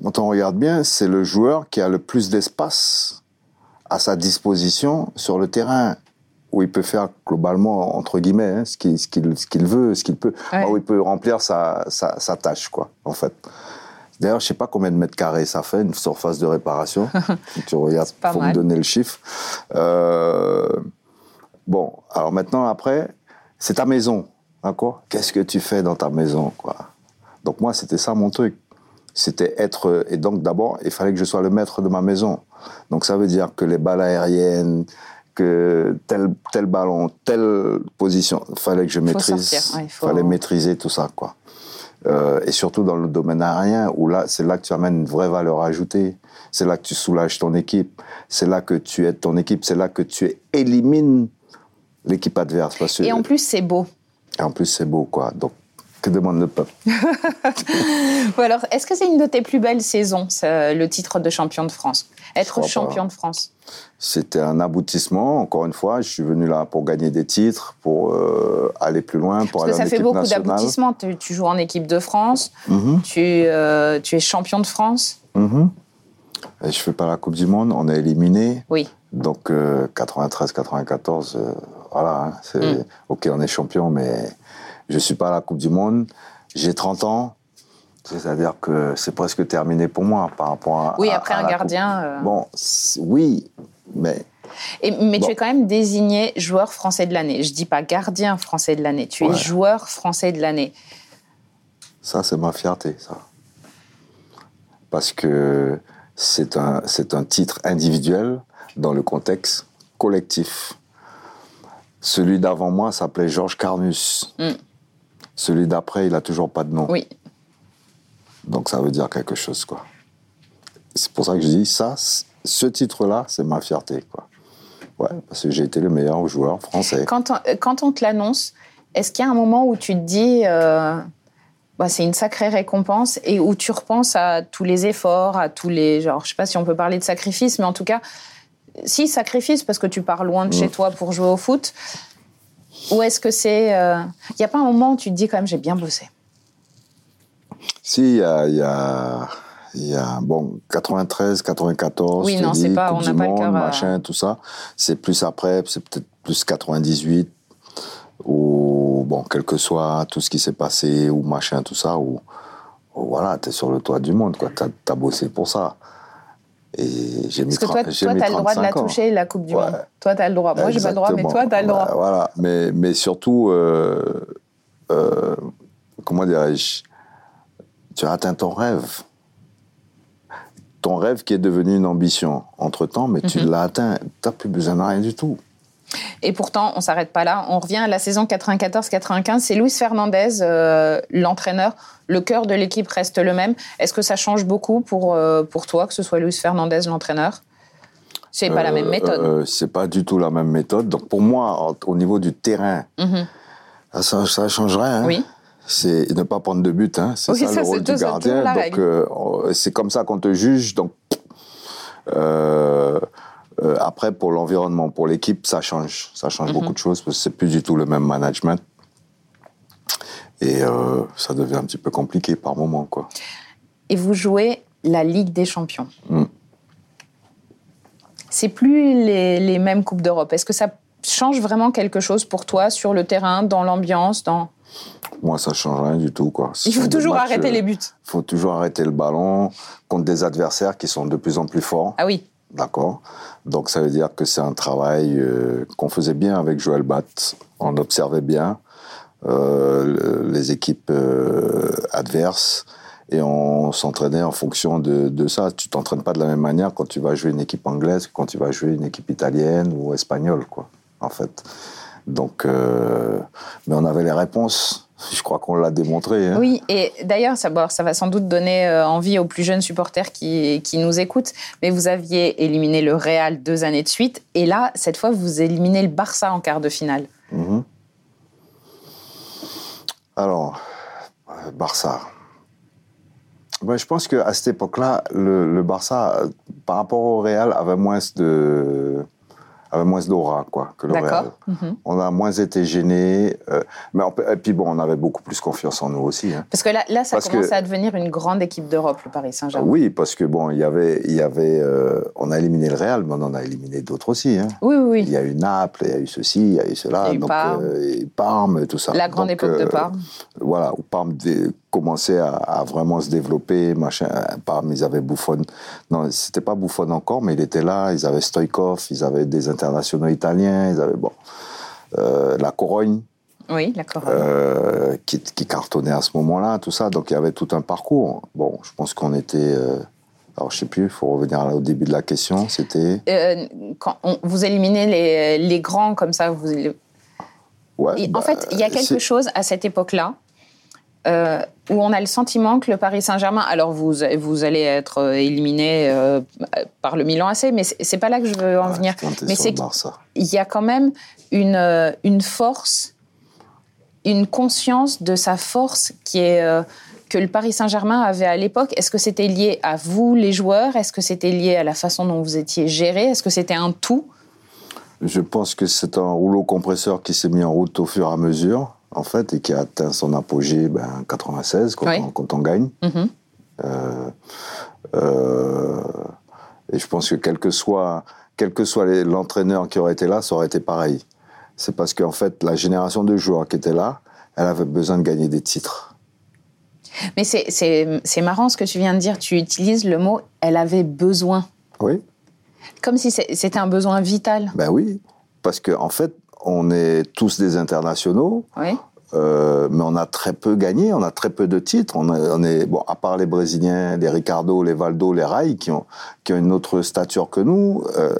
Quand on regarde bien, c'est le joueur qui a le plus d'espace à sa disposition sur le terrain, où il peut faire globalement, entre guillemets, hein, ce qu'il ce qu'il- ce qu'il veut, ce qu'il peut, Ouais. où il peut remplir sa, sa, sa tâche, quoi, en fait. D'ailleurs, je sais pas combien de mètres carrés ça fait, une surface de réparation. Si tu regardes, pas faut me donner le chiffre. Euh, bon, alors maintenant, après, c'est ta maison, d'accord? Qu'est-ce que tu fais dans ta maison, quoi? Donc moi, c'était ça mon truc. C'était être... Et donc, d'abord, il fallait que je sois le maître de ma maison. Donc, ça veut dire que les balles aériennes, que tel, tel ballon, telle position, il fallait que je maîtrise. sortir, ouais, il faut- fallait maîtriser tout ça, quoi. Euh, et surtout dans le domaine aérien, où là, c'est là que tu amènes une vraie valeur ajoutée. C'est là que tu soulages ton équipe. C'est là que tu aides ton équipe. C'est là que tu élimines l'équipe adverse. Parce Et en plus, c'est beau. et en plus, c'est beau, quoi. Donc, que demande le peuple alors, est-ce que c'est une de tes plus belles saisons, ça, le titre de champion de France? Être champion pas. de France C'était un aboutissement. Encore une fois, je suis venu là pour gagner des titres, pour euh, aller plus loin, pour Parce que ça en fait beaucoup d'aboutissements. Tu, tu joues en équipe de France, Mhm, tu, euh, tu es champion de France. mhm. Et je fais pas la Coupe du Monde. On est éliminé. Oui. Donc 93-94, voilà, hein, Mm. ok, on est champion, mais je suis pas à la Coupe du Monde. J'ai 30 ans, c'est-à-dire que c'est presque terminé pour moi par rapport à. Oui, après à un gardien, euh. Bon, oui, mais Et, mais Bon. tu es quand même désigné joueur français de l'année. Je dis pas gardien français de l'année. Tu es joueur français de l'année. ça, c'est ma fierté, ça, parce que c'est un c'est un titre individuel dans le contexte collectif. Celui d'avant moi s'appelait Georges Carnus. Mm. Celui d'après, il a toujours pas de nom. Oui. Donc ça veut dire quelque chose, quoi. c'est pour ça que je dis ça, ce titre-là, c'est ma fierté. Quoi. Ouais, parce que j'ai été le meilleur joueur français. Quand on, quand on te l'annonce, est-ce qu'il y a un moment où tu te dis, euh, bah, c'est une sacrée récompense et où tu repenses à tous les efforts, à tous les. Genre, je sais pas si on peut parler de sacrifice, mais en tout cas, si sacrifice, parce que tu pars loin de chez mm. toi pour jouer au foot, ou est-ce que c'est. Il euh, n'y a pas un moment où tu te dis, quand même, j'ai bien bossé Si, il y a, y a il y a bon 93, 94, oui, non, c'est pas, on n'a pas le cœur, machin, tout ça. C'est plus après, c'est peut-être plus 98 ou bon, quel que soit tout ce qui s'est passé ou machin, tout ça, ou voilà, t'es sur le toit du monde, quoi. T'as as bossé pour ça. Et j'ai mis Parce que toi, toi t'as le droit de la toucher, la Coupe du Monde. Toi, t'as le droit. Moi, j'ai pas le droit, mais toi, t'as le droit. Voilà, mais, mais surtout, euh, euh, comment dirais-je, tu as atteint ton rêve ton rêve qui est devenu une ambition entre-temps, mais tu mhm. l'as atteint, tu n'as plus besoin de rien du tout. Et pourtant, on ne s'arrête pas là. On revient à la saison 94-95. C'est Luis Fernandez, euh, l'entraîneur. Le cœur de l'équipe reste le même. Est-ce que ça change beaucoup pour, euh, pour toi que ce soit Luis Fernandez l'entraîneur? C'est pas la même euh, méthode. c'est pas du tout la même méthode. Donc pour moi, au niveau du terrain, mhm. ça, ça changerait. Hein. Oui c'est ne pas prendre de but. Hein. C'est ça, le rôle du gardien. Donc, c'est comme ça qu'on te juge. Donc, euh, euh, après, pour l'environnement, pour l'équipe, ça change. Ça change mhm. beaucoup de choses parce que c'est plus du tout le même management. Et ça devient un petit peu compliqué par moment, quoi. Et vous jouez la Ligue des Champions. Mm. C'est plus les, les mêmes coupes d'Europe. Est-ce que ça change vraiment quelque chose pour toi sur le terrain, dans l'ambiance, dans moi, ça change rien du tout. Quoi. Il faut toujours arrêter les buts. Il faut toujours arrêter le ballon contre des adversaires qui sont de plus en plus forts. Ah oui. D'accord. Donc ça veut dire que c'est un travail euh, qu'on faisait bien avec Joël Bat. On observait bien euh, les équipes euh, adverses et on s'entraînait en fonction de, de ça. Tu t'entraînes pas de la même manière quand tu vas jouer une équipe anglaise que quand tu vas jouer une équipe italienne ou espagnole, quoi. En fait. Donc, mais on avait les réponses je crois qu'on l'a démontré. Hein. Oui, et d'ailleurs, ça, ça, va sans doute donner euh, envie aux plus jeunes supporters qui, qui, nous écoutent. Mais vous aviez éliminé le Real deux années de suite, et là, cette fois, vous éliminez le Barça en quart de finale. Mhm. Alors, euh, Barça. je pense qu'à cette époque-là, le, le, Barça, euh, par rapport au Real, avait moins de avait moins d'aura quoi que le Real. Mhm. On a moins été gênés, euh, mais et puis bon, on avait beaucoup plus confiance en nous aussi. Hein. Parce que là, là ça commence à devenir une grande équipe d'Europe, le Paris Saint-Germain. Oui, parce que bon, il y avait, il y avait, euh, on a éliminé le Real, mais on en a éliminé d'autres aussi. Hein. Oui, oui, Il y a eu Naples, il y a eu ceci, il y a eu cela, il y a eu donc Parme. Euh, Parme, tout ça. La grande époque de Parme. Voilà, où Parme commençait à, vraiment se développer, machin. Parme, ils avaient Buffon. Non, c'était pas Buffon encore, mais il était là. Ils avaient Stoikov, ils avaient des internationaux italiens, ils avaient bon euh, la Corogne. Oui, la Corogne. Euh, qui, cartonnait à ce moment-là, tout ça. Donc il y avait tout un parcours. Bon, je pense qu'on était. Euh, alors, je sais plus, il faut revenir au début de la question. C'était. quand vous éliminez les, les, grands comme ça, vous. Ouais, en bah, fait, il y a quelque chose à cette époque-là euh, où on a le sentiment que le Paris Saint-Germain, alors vous, vous allez être euh, éliminé euh, par le Milan AC, mais c'est pas là que je veux en venir. Mais c'est qu'il y a quand même une, une force, une conscience de sa force qui est que le Paris Saint-Germain avait à l'époque. Est-ce que c'était lié à vous, les joueurs? Est-ce que c'était lié à la façon dont vous étiez géré? Est-ce que c'était un tout? Je pense que c'est un rouleau compresseur qui s'est mis en route au fur et à mesure en fait, et qui a atteint son apogée ben, 96 quand, on, quand on, gagne. Mm-hmm. Euh, euh, et je pense que quel que soit, quel que soit l'entraîneur qui aurait été là, ça aurait été pareil. C'est parce qu'en fait, la génération de joueurs qui était là, elle avait besoin de gagner des titres. Mais c'est marrant ce que tu viens de dire. Tu utilises le mot « elle avait besoin ». Oui. Comme si c'était un besoin vital. Ben oui, parce qu'en en fait, on est tous des internationaux. Euh, mais on a très peu gagné, on a très peu de titres. On, est bon, à part les Brésiliens, les Ricardo, les Valdo, les Rai, qui ont qui ont une autre stature que nous. Euh,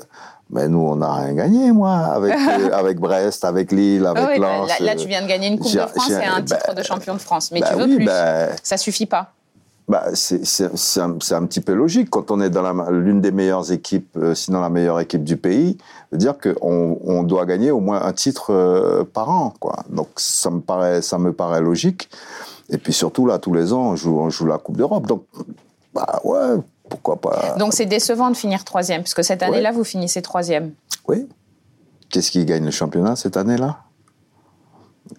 mais nous, on n'a rien gagné, moi, avec euh, avec Brest, avec Lille, avec ah Lens. Là, tu viens de gagner une Coupe de France et un titre de champion de France, mais tu veux plus. Ben, ça suffit pas. Bah, c'est un, un, petit peu logique quand on est dans l'une des meilleures équipes, euh, sinon la meilleure équipe du pays, de dire qu'on on doit gagner au moins un titre euh, par an. Quoi. Donc ça me, paraît, ça me paraît logique. Et puis surtout, là, tous les ans, on joue, on joue la Coupe d'Europe. Donc, bah ouais, pourquoi pas. Donc c'est décevant de finir troisième, puisque cette année-là, vous finissez troisième. Oui. Qu'est-ce qui gagne le championnat cette année-là?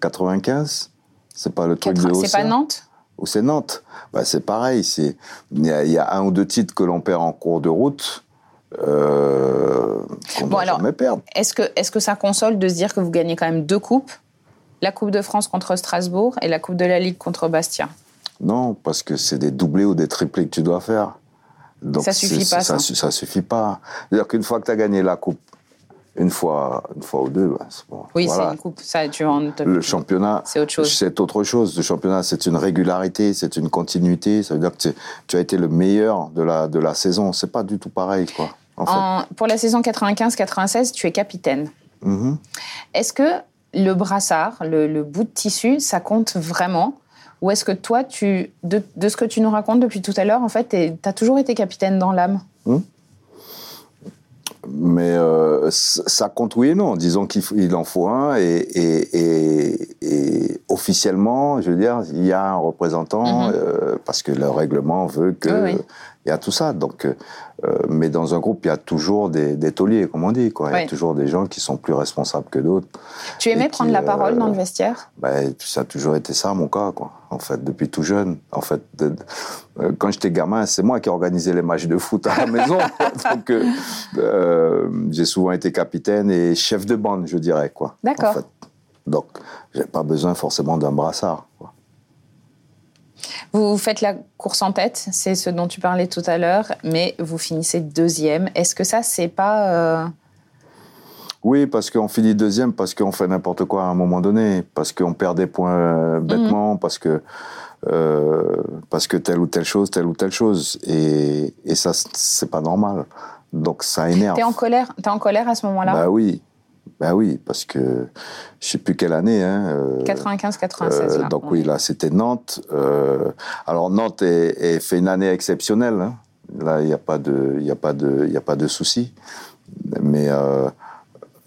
95 C'est pas le truc de C'est pas Nantes? Ou c'est Nantes. Bah, c'est pareil. C'est il y, a un ou deux titres que l'on perd en cours de route. Euh, qu'on bon, alors, jamais perdre. Est-ce que, est que ça console de se dire que vous gagnez quand même deux coupes? La Coupe de France contre Strasbourg et la Coupe de la Ligue contre Bastia Non, parce que c'est des doublés ou des triplés que tu dois faire. Donc ça suffit pas. Ça, ça, ça suffit pas. C'est-à-dire qu'une fois que tu as gagné la Coupe une fois, une fois ou deux. Bah, bon. Oui, c'est une coupe. Ça, tu en... Le championnat, c'est autre chose. C'est autre chose. Le championnat, c'est une régularité, c'est une continuité. Ça veut dire que tu as été le meilleur de la, de la saison. C'est pas du tout pareil, quoi. En Pour la saison 95-96, tu es capitaine. Mm-hmm. Est-ce que le brassard, le, bout de tissu, ça compte vraiment? Ou est-ce que toi, tu, de, de, ce que tu nous racontes depuis tout à l'heure, en fait, tu as toujours été capitaine dans l'âme? Hmm? Mais euh, ça compte oui et non. Disons qu'il en faut un et, et, et, officiellement, je veux dire, il y a un représentant mhm. euh, parce que le règlement veut que il y a tout ça. Donc, euh, mais dans un groupe, il y a toujours des, des tauliers, comme on dit. Quoi. Il y a toujours des gens qui sont plus responsables que d'autres. Tu aimais prendre la parole dans le vestiaire? ben, Ça a toujours été ça, mon cas. Quoi. En fait, depuis tout jeune. En fait, quand j'étais gamin, c'est moi qui organisais les matchs de foot à la maison. Donc, euh, j'ai souvent été capitaine et chef de bande, je dirais. quoi. D'accord. En fait. Donc, j'ai pas besoin forcément d'un brassard. Quoi. Vous faites la course en tête, c'est ce dont tu parlais tout à l'heure, mais vous finissez deuxième. Est-ce que ça, c'est pas... Euh, oui, parce qu'on finit deuxième, parce qu'on fait n'importe quoi à un moment donné, parce qu'on perd des points euh, bêtement, mhm. parce que euh, parce que telle ou telle chose, telle ou telle chose, et, et ça, c'est pas normal. Donc ça énerve. T'es en colère, es en colère à ce moment-là? Bah oui, ben oui, parce que je sais plus quelle année. Hein, 95-96. Euh, euh, donc oui, là, c'était Nantes. Euh, alors Nantes est, fait une année exceptionnelle. Hein. Là, il n'y a pas de, il a pas de, il a pas de souci. Mais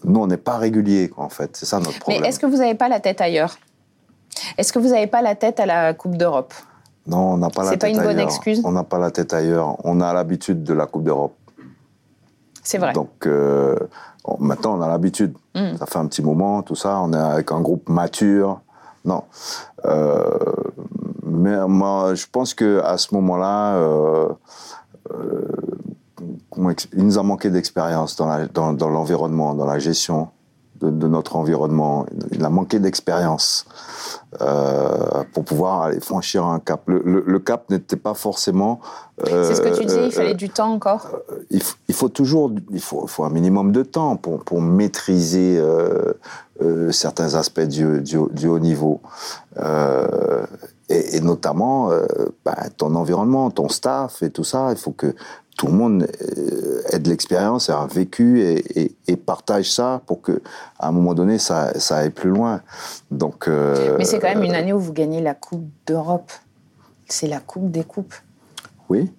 nous, on n'est pas régulier, en fait. C'est ça notre problème. Mais est-ce que vous n'avez pas la tête ailleurs? Est-ce que vous n'avez pas la tête à la Coupe d'Europe? Non, on n'a pas la tête ailleurs. C'est pas une bonne excuse? On n'a pas la tête ailleurs. On a l'habitude de la Coupe d'Europe. C'est vrai. Donc maintenant, on a l'habitude. Mm. Ça fait un petit moment, tout ça. On est avec un groupe mature. Non. Euh, mais moi, je pense que à ce moment-là, euh, euh, il nous a manqué d'expérience dans l'environnement, dans, dans, la gestion de, notre environnement. Il a manqué d'expérience euh, pour pouvoir aller franchir un cap. Le, cap n'était pas forcément. Euh, C'est ce que tu disais, il fallait du temps encore. Euh, il, faut toujours, il faut, faut, un minimum de temps pour, pour maîtriser certains aspects du, du, haut niveau. Et, notamment bah, ton environnement, ton staff et tout ça. Il faut que tout le monde euh, ait de l'expérience, un vécu et, partage ça pour que, à un moment donné, ça, aille plus loin. Donc. Euh, Mais c'est quand même une année où vous gagnez la Coupe d'Europe. C'est la Coupe des coupes. Oui.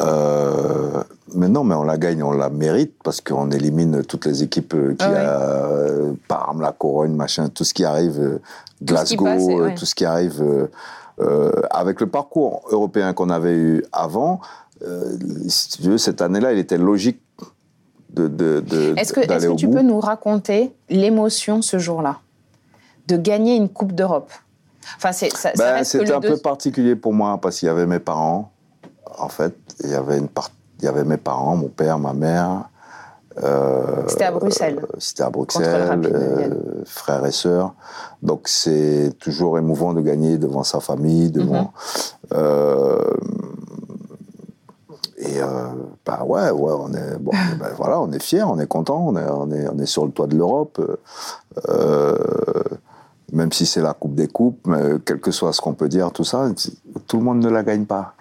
Euh, mais non, mais on la gagne, on la mérite parce qu'on élimine toutes les équipes qui ah Parme, la Corogne, machin, tout ce qui arrive, Glasgow, tout ce qui arrive. avec le parcours européen qu'on avait eu avant, euh, si tu veux, cette année-là, il était logique de, de, de Est-ce que, est que tu peux nous raconter l'émotion ce jour-là de gagner une Coupe d'Europe? Enfin, c'est, ça, ben, c'était un peu particulier pour moi parce qu'il y avait mes parents. En fait, il y avait une part... il y avait mes parents, mon père, ma mère. Euh, c'était à Bruxelles. Euh, c'était à Bruxelles, euh, frères et sœurs. Donc c'est toujours émouvant de gagner devant sa famille, devant. Mm-hmm. Et euh, bah ouais, ouais, on est bon, ben voilà, on est fiers, on est content, on est, on est, on est sur le toit de l'Europe. Euh, même si c'est la coupe des coupes, mais quel que soit ce qu'on peut dire, tout ça, tout le monde ne la gagne pas.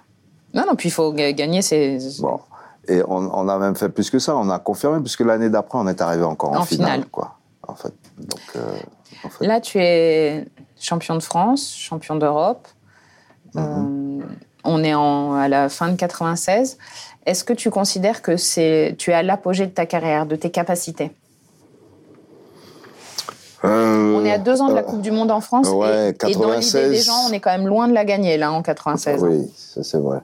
Non, non, puis il faut gagner. C'est bon. Et on, a même fait plus que ça. On a confirmé puisque l'année d'après, on est arrivé encore en, finale, quoi. En fait. Donc, euh, en fait. Là, tu es champion de France, champion d'Europe. Mm-hmm. On est en, à la fin de 96. Est-ce que tu considères que c'est, tu es à l'apogée de ta carrière, de tes capacités? Euh, On est à deux ans de la euh, Coupe du Monde en France ouais, et, et dans l'idée 96. des gens, on est quand même loin de la gagner là en 96. Oui, ça c'est vrai.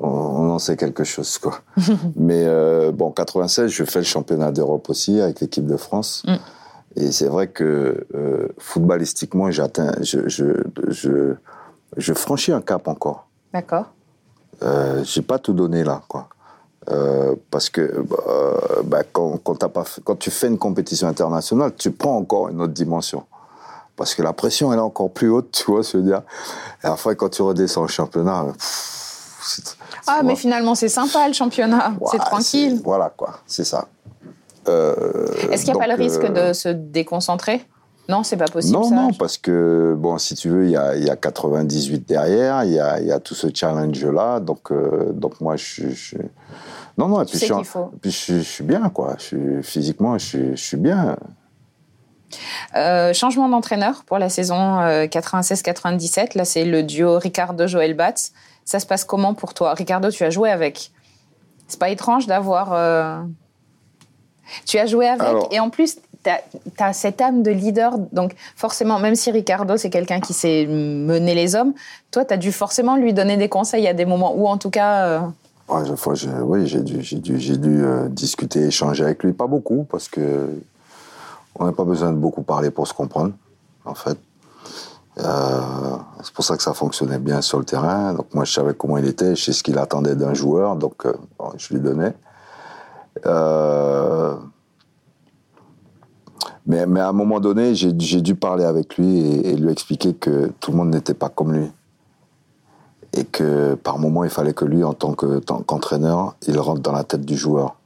On, on en sait quelque chose, quoi. Mais euh, bon, 96, je fais le championnat d'Europe aussi avec l'équipe de France. Mm. Et c'est vrai que euh, footballistiquement, j'atteins, je, je, je, je franchis un cap encore. D'accord. Euh, j'ai pas tout donné là, quoi. Euh, parce que euh, bah, quand, quand, t'as pas fait- quand tu fais une compétition internationale, tu prends encore une autre dimension. Parce que la pression elle est encore plus haute, tu vois, veux dire. Et après, quand tu redescends au championnat, pff, Ah, mais finalement, c'est sympa le championnat. c'est tranquille. Voilà, quoi, c'est ça. Euh, Est-ce qu'il n'y a pas le risque de se déconcentrer? Non, c'est pas possible. Non, ça. non, parce que, bon, si tu veux, il y a, y a 98 derrière, il y a, y a tout ce challenge-là. Donc, euh, donc moi, je suis. je- Non, non, et puis, je, suis, puis je, suis- bien, quoi. Je suis, physiquement, je suis, bien. Euh, changement d'entraîneur pour la saison euh, 96-97. Là, c'est le duo Ricardo-Joël Batz. Ça se passe comment pour toi? Ricardo, tu as joué avec. C'est pas étrange d'avoir. euh, Tu as joué avec. Alors- Et en plus, tu as, cette âme de leader. Donc, forcément, même si Ricardo, c'est quelqu'un qui sait mener les hommes, toi, tu as dû forcément lui donner des conseils à des moments où, en tout cas. euh, fois, oui, j'ai dû, euh, discuter, échanger avec lui. Pas beaucoup, parce que on n'a pas besoin de beaucoup parler pour se comprendre, en fait. Euh, c'est pour ça que ça fonctionnait bien sur le terrain. Donc moi, je savais comment il était, je sais ce qu'il attendait d'un joueur, donc euh, je lui donnais. Euh, mais, mais à un moment donné, j'ai dû parler avec lui et, lui expliquer que tout le monde n'était pas comme lui et que par moment il fallait que lui en tant que- tant qu'entraîneur il rentre dans la tête du joueur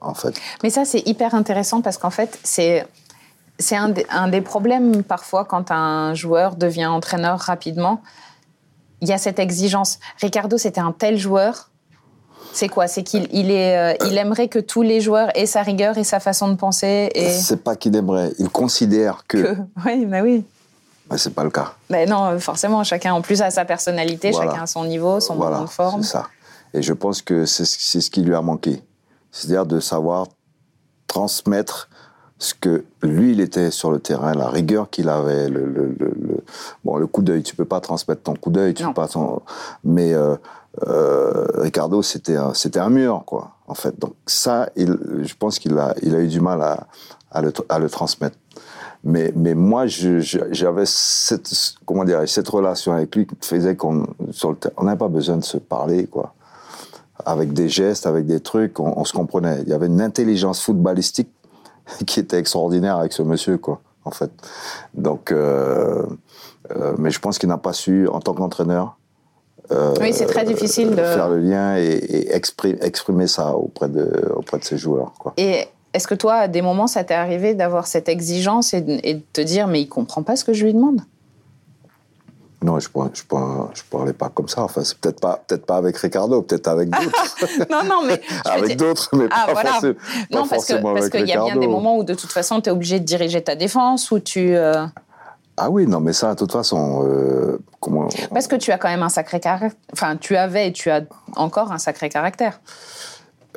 en fait Mais ça, c'est hyper intéressant parce qu'en fait, c'est. Un des problèmes parfois quand un joueur devient entraîneur rapidement. Il y a cette exigence. Ricardo, c'était un tel joueur. C'est quoi? C'est qu'il il est, euh, il aimerait que tous les joueurs aient sa rigueur et sa façon de penser. Et c'est pas qu'il aimerait il considère que, que... Oui, bah oui. mais c'est pas le cas Mais non, forcément, chacun en plus a sa personnalité, Voilà. chacun a son niveau, son voilà moment de forme. c'est ça et je pense que c'est ce qui lui a manqué c'est-à-dire de savoir transmettre ce que lui il était sur le terrain la rigueur qu'il avait le, le, le, le- bon le coup d'œil tu peux pas transmettre ton coup d'œil tu Non. peux pas ton- mais euh, euh, Ricardo c'était un, mur quoi en fait donc ça je pense qu'il a eu du mal à, le, transmettre mais, moi, j'avais cette, relation avec lui qui faisait qu'on n'avait pas besoin de se parler, quoi. Avec des gestes, avec des trucs, on, on se comprenait. Il y avait une intelligence footballistique qui était extraordinaire avec ce monsieur, quoi, en fait. Donc, euh, euh, mais je pense qu'il n'a pas su, en tant qu'entraîneur, euh, Oui, c'est très difficile de. faire le lien et, et expri- exprimer ça auprès de, auprès de ses joueurs, quoi. Et est-ce que toi, à des moments, ça t'est arrivé d'avoir cette exigence et de, et de te dire, mais il comprend pas ce que je lui demande? Non, je ne je, parlais- je parlais pas comme ça. Enfin, c'est peut-être pas, peut-être pas avec Ricardo, peut-être avec d'autres. Non, non, mais. avec d'autres, mais Ah, pas, voilà. forcément, pas Non, parce que forcément parce avec qu'il y a bien des moments où de toute façon tu es obligé de diriger ta défense ou tu euh, Ah oui, non, mais ça, de toute façon, euh, comment parce que tu as quand même un sacré caractère. Enfin, tu avais et tu as encore un sacré caractère.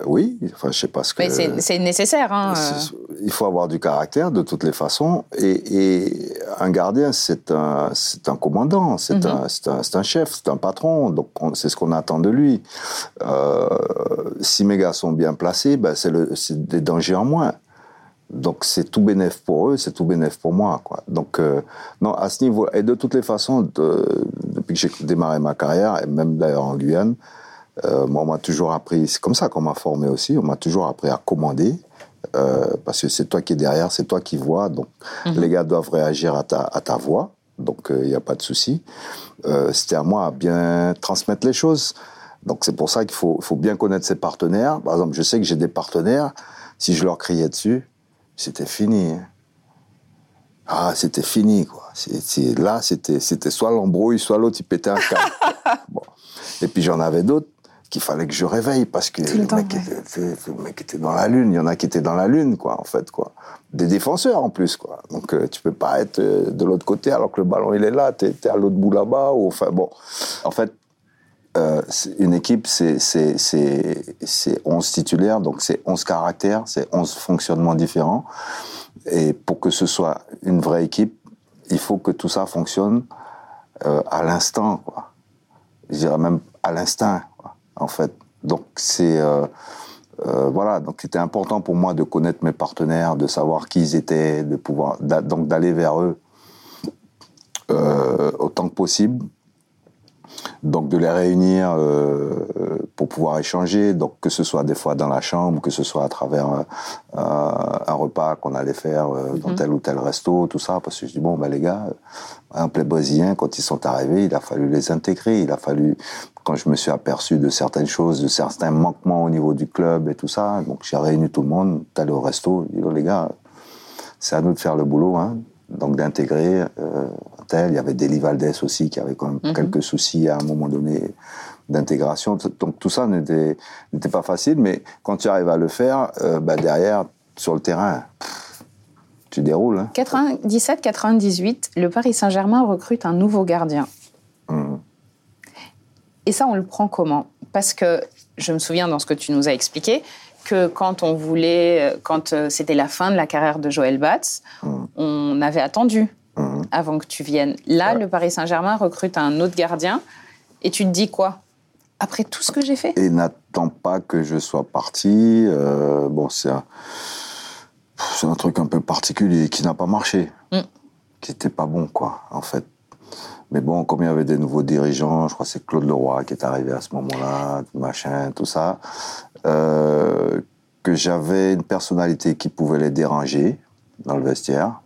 Oui, enfin, je sais pas ce que. Mais c'est nécessaire. Hein, euh. Il faut avoir du caractère de toutes les façons. Et, et un gardien, c'est un, c'est un commandant, c'est un, c'est un, un chef, c'est un patron. Donc, on- c'est ce qu'on attend de lui. Euh, si mes gars sont bien placés, ben, c'est, le, c'est des dangers en moins. Donc, c'est tout bénéf pour eux, c'est tout bénéf pour moi. Quoi. Donc, euh, non, à ce niveau. Et de toutes les façons, de- depuis que j'ai démarré ma carrière, et même d'ailleurs en Guyane, euh, moi, on m'a toujours appris, c'est comme ça qu'on m'a formé aussi, on m'a toujours appris à commander, euh, parce que c'est toi qui es derrière, c'est toi qui vois, donc les gars doivent réagir à ta, à ta voix, donc il n'y a pas de souci. C'était à moi à bien transmettre les choses. Donc c'est pour ça qu'il faut, faut bien connaître ses partenaires. Par exemple, je sais que j'ai des partenaires, si je leur criais dessus, c'était fini. Ah, c'était fini, quoi. C'est- là, c'était soit l'embrouille, soit l'autre, il pétait un câble. Bon. Et puis j'en avais d'autres qu'il fallait que je réveille parce que le le, temps, mec ouais. était, était- le mec était dans la lune. Il y en a qui étaient dans la lune, quoi, en fait, quoi. Des défenseurs en plus, quoi. Donc euh, tu peux pas être euh, de l'autre côté alors que le ballon il est là, t'es es à l'autre bout là-bas ou enfin bon. En fait, euh, une équipe, c'est 11 titulaires, donc c'est 11 caractères, c'est 11 fonctionnements différents. Et pour que ce soit une vraie équipe, il faut que tout ça fonctionne euh, à l'instant. Je dirais même à l'instinct, en fait. Donc c'est euh, voilà, donc c'était important pour moi de connaître mes partenaires, de savoir qui ils étaient, de pouvoir donc d'aller vers eux autant que possible donc de les réunir euh, pour pouvoir échanger, donc que ce soit des fois dans la chambre, que ce soit à travers euh, un repas qu'on allait faire euh, dans mhm. tel ou tel resto, tout ça, parce que je dis bon ben les gars, un playboysien quand ils sont arrivés, il a fallu les intégrer, il a fallu quand je me suis aperçu de certaines choses, de certains manquements au niveau du club et tout ça, donc j'ai réuni tout le monde, allé au resto, je dis oh, les gars, c'est à nous de faire le boulot, hein, donc d'intégrer euh, tel. Il y avait Deli Valdés aussi qui avait quand même mhm. quelques soucis à un moment donné d'intégration. Donc tout ça n'était pas facile, mais quand tu arrives à le faire, euh, bah, derrière, sur le terrain, tu déroules. 97-98, hein. le Paris Saint-Germain recrute un nouveau gardien. Mhm. Et ça, on le prend comment? Parce que je me souviens dans ce que tu nous as expliqué, que quand on voulait, quand euh, c'était la fin de la carrière de Joël Batz, mm. on avait attendu mm. avant que tu viennes. Là, le Paris Saint-Germain recrute un autre gardien, et tu te dis quoi? Après tout ce que j'ai fait? Et n'attends pas que je sois parti. Euh, bon, c'est un, un, truc un peu particulier qui n'a pas marché, mm. qui n'était pas bon, quoi, en fait. Mais bon, comme il y avait des nouveaux dirigeants, je crois que c'est Claude Leroy qui est arrivé à ce moment-là, machin, tout ça, euh, que j'avais une personnalité qui pouvait les déranger dans le vestiaire.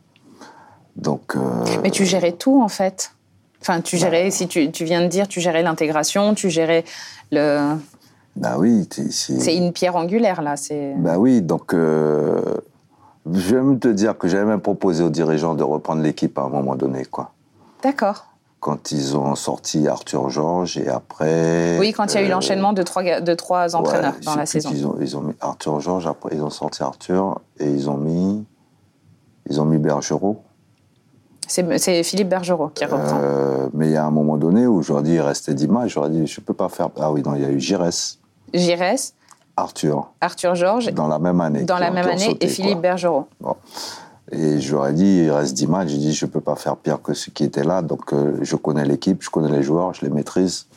Donc. Euh, Mais tu gérais tout en fait. Enfin, tu gérais, bah. si tu, tu, viens de dire, tu gérais l'intégration, tu gérais le. Bah oui. C'est une pierre angulaire là. Bah oui, donc. Euh, je vais même te dire que j'avais même proposé aux dirigeants de reprendre l'équipe à un moment donné, quoi. D'accord quand ils ont sorti Arthur Georges et après. Oui, quand il y a eu euh, l'enchaînement de trois, de trois entraîneurs dans la saison. Ils ont, ils ont, mis Arthur Georges, après ils ont sorti Arthur et ils ont mis, ils ont mis Bergerot. C'est Philippe Bergerot qui reprend. Euh, mais il y a un moment donné où j'aurais dit, il restait 10 matchs, j'aurais dit, je ne peux pas faire. Ah oui, non, il y a eu Giresse. Giresse. Arthur. Arthur Georges. Dans la même année. Dans la même année et Philippe Bergerot. Bon. Et j'aurais dit, il reste 10 matchs. J'ai dit, je ne peux pas faire pire que ce qui était là. Donc, euh, je connais l'équipe, je connais les joueurs, je les maîtrise.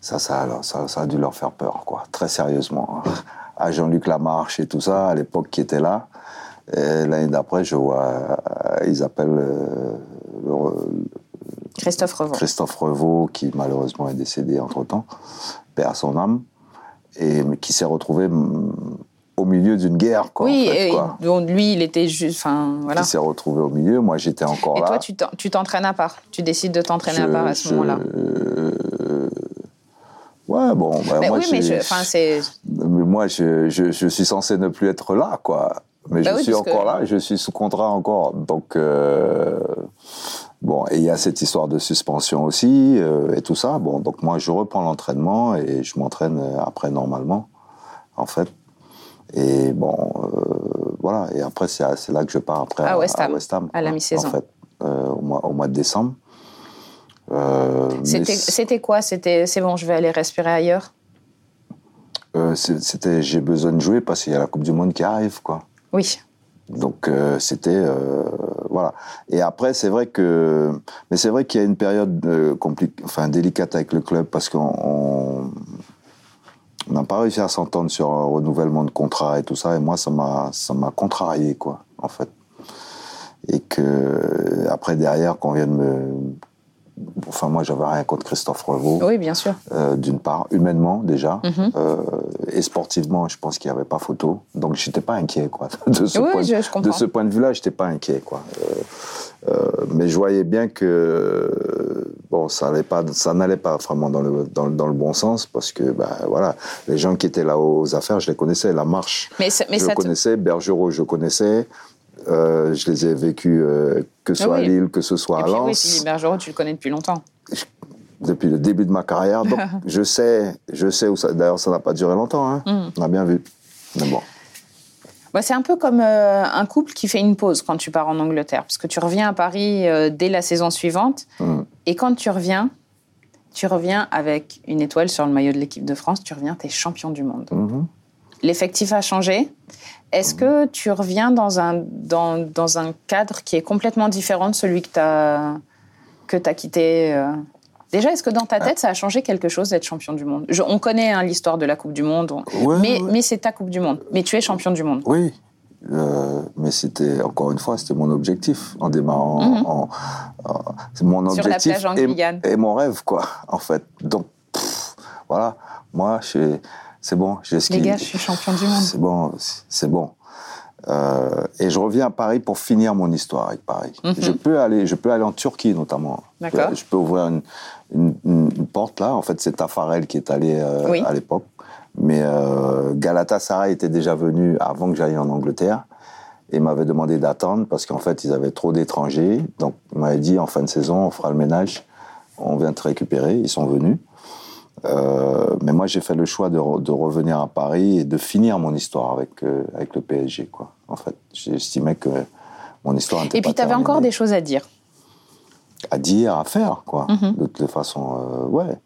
Ça, ça, ça, ça, a dû leur faire peur, quoi. Très sérieusement. Hein. À Jean-Luc Lamarche et tout ça, à l'époque, qui était là. L'année d'après, je vois, euh, ils appellent euh, Christophe Revaux. Christophe Revaux, qui malheureusement est décédé entre-temps, perd son âme, et qui s'est retrouvé au milieu d'une guerre. Quoi, oui, et donc lui, il était juste. Enfin, voilà. Il s'est retrouvé au milieu, moi j'étais encore là. Et toi, tu t'entraînes à part? Tu décides de t'entraîner à part à ce moment-là? Ouais, bon. Bah, mais moi, oui, mais je, c'est. moi, je, je, suis censé ne plus être là, quoi. Mais bah je suis encore là, je suis sous contrat encore. Donc, euh, bon, et il y a cette histoire de suspension aussi, euh, et tout ça. Bon, donc moi, je reprends l'entraînement et je m'entraîne après normalement, en fait. Et bon, euh, voilà. Et après, c'est là que je pars après à, West Ham, à, la mi-saison. En fait, euh, au, mois, au, mois, de décembre. Euh, c'était quoi? C'était c'est bon, je vais aller respirer ailleurs C'était j'ai besoin de jouer parce qu'il y a la Coupe du Monde qui arrive, quoi. Oui. Donc c'était voilà. Et après c'est vrai que mais c'est vrai qu'il y a une période compliquée, enfin délicate avec le club parce qu'on on n'a pas réussi à s'entendre sur un renouvellement de contrat et tout ça. Et moi, ça m'a, ça m'a contrarié, quoi, en fait. Et que, après, derrière, qu'on vienne me. Enfin, moi, j'avais rien contre Christophe Revaux. Oui, bien sûr. Euh, d'une part, humainement, déjà. Mhm. Euh, et sportivement, je pense qu'il n'y avait pas photo. Donc, je n'étais pas inquiet, quoi. De ce, point, de ce point de vue-là, je n'étais pas inquiet, quoi. Euh, mais je voyais bien que bon, ça n'allait pas, ça n'allait pas vraiment dans le, dans, dans, le bon sens parce que, bah, voilà, les gens qui étaient là aux affaires, je les connaissais. La marche, mais je connaissais. Bergerot, je connaissais. Euh, je les ai vécus, euh, que ce soit à Lille, que ce soit à Lens. Oui, Bergerot, tu le connais depuis longtemps. Depuis le début de ma carrière, donc je sais, je sais où ça. D'ailleurs, ça n'a pas duré longtemps. Hein. Mm. On a bien vu. Mais bon. Bah, c'est un peu comme euh, un couple qui fait une pause quand tu pars en Angleterre, parce que tu reviens à Paris dès la saison suivante. Mm. Et quand tu reviens, Tu reviens avec une étoile sur le maillot de l'équipe de France, tu reviens, tu es champion du monde. Mhm. L'effectif a changé. Est-ce que tu reviens dans un, dans, dans, un cadre qui est complètement différent de celui que tu as, que as quitté euh Déjà, est-ce que dans ta tête, ça a changé quelque chose d'être champion du monde? On connaît hein, l'histoire de la Coupe du Monde, mais, mais c'est ta Coupe du Monde. Mais tu es champion du monde. Oui, euh, mais c'était, encore une fois, c'était mon objectif en démarrant. Mhm. c'est mon objectif Sur la plage et, et, mon rêve, quoi, en fait. Donc, voilà, moi, c'est bon, j'ai Les gars, je suis champion du monde. C'est bon, c'est bon. Euh, et je reviens à Paris pour finir mon histoire avec Paris. Mhm. Je peux aller, je peux aller en Turquie notamment. D'accord. Je, peux ouvrir une, une, porte là. En fait, c'est Tafarel qui est allé euh, à l'époque. Mais euh, Galatasaray était déjà venu avant que j'aille en Angleterre et m'avait demandé d'attendre parce qu'en fait, ils avaient trop d'étrangers. Donc, ils m'avaient dit en fin de saison, on fera le ménage, on vient te récupérer. Ils sont venus. Euh, mais moi, j'ai fait le choix de, de, revenir à Paris et de finir mon histoire avec, euh, avec le PSG. Quoi. En fait, j'estimais que mon histoire n'était pas Et puis, tu avais encore des choses à dire. À dire, à faire, quoi. Mm De toute façon, euh, ouais.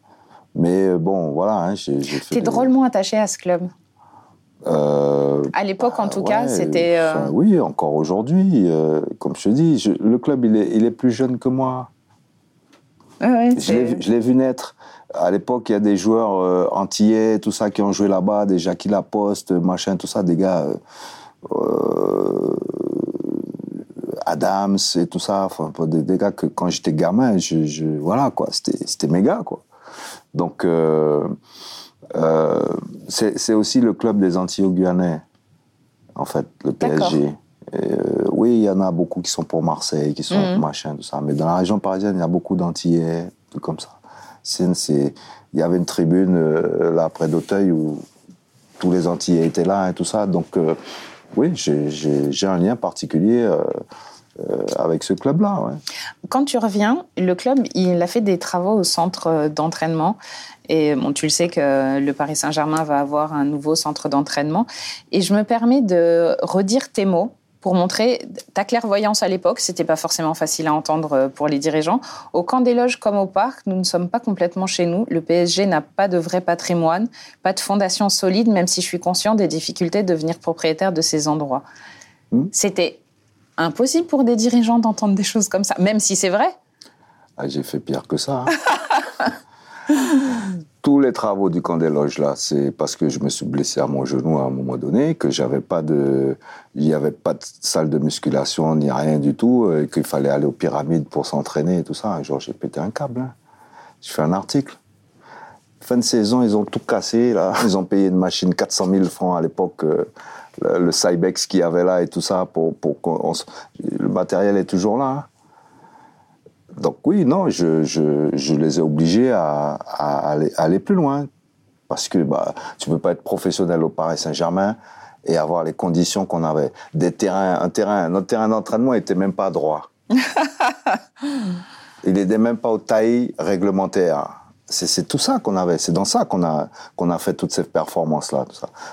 Mais euh, bon, voilà. Hein, j'ai fait. T'es drôlement attaché à ce club. À l'époque, en bah, tout cas, c'était. Oui, encore aujourd'hui. Comme je te dis, je, le club, il est, il est, plus jeune que moi. Ouais, je l'ai vu naître. À l'époque, il y a des joueurs euh, antillais, tout ça, qui ont joué là-bas, des Jackie Laposte, machin, tout ça, des gars. Adams et tout ça, enfin, des, des, gars que quand j'étais gamin, je, je, voilà, quoi, c'était gars, quoi. Donc, euh, euh, c'est aussi le club des Antilles-Guyanais, en fait, le PSG. Euh, oui, il y en a beaucoup qui sont pour Marseille, qui sont mmh. machin, tout ça. Mais dans la région parisienne, il y a beaucoup d'Antillais, tout comme ça. il y avait une tribune euh, là près d'Auteuil où tous les Antillais étaient là et tout ça. Donc, euh, oui, j'ai un lien particulier euh, avec ce club-là. Ouais. Quand tu reviens, le club, il a fait des travaux au centre d'entraînement. Et bon, tu le sais que le Paris Saint-Germain va avoir un nouveau centre d'entraînement. Et je me permets de redire tes mots pour montrer ta clairvoyance à l'époque. C'était pas forcément facile à entendre euh, pour les dirigeants. Au camp des loges comme au parc, nous ne sommes pas complètement chez nous. Le PSG n'a pas de vrai patrimoine, pas de fondation solide, même si je suis conscient des difficultés de devenir propriétaire de ces endroits. Mmh. C'était impossible pour des dirigeants d'entendre des choses comme ça, même si c'est vrai. Ah, j'ai fait pire que ça. Hein. Tous les travaux du camp des loges là, c'est parce que je me suis blessé à mon genou à un moment donné, que j'avais pas de, il n'y avait pas de salle de musculation ni rien du tout, et qu'il fallait aller aux pyramides pour s'entraîner et tout ça. Genre j'ai pété un câble. Hein. Je fais un article. Fin de saison, ils ont tout cassé là. Ils ont payé une machine 400 000 francs à l'époque. Euh, le, Cybex qu'il avait là et tout ça, pour, pour le matériel est toujours là. Hein. Donc oui, non, je, je, je, les ai obligés à, à, aller, aller, plus loin. Parce que bah, tu ne peux pas être professionnel au Paris Saint-Germain et avoir les conditions qu'on avait. Des terrains, un terrain, notre terrain d'entraînement n'était même pas droit. Il n'était même pas aux tailles réglementaires c'est tout ça qu'on avait, c'est dans ça qu'on a, qu'on a fait toutes ces performances-là.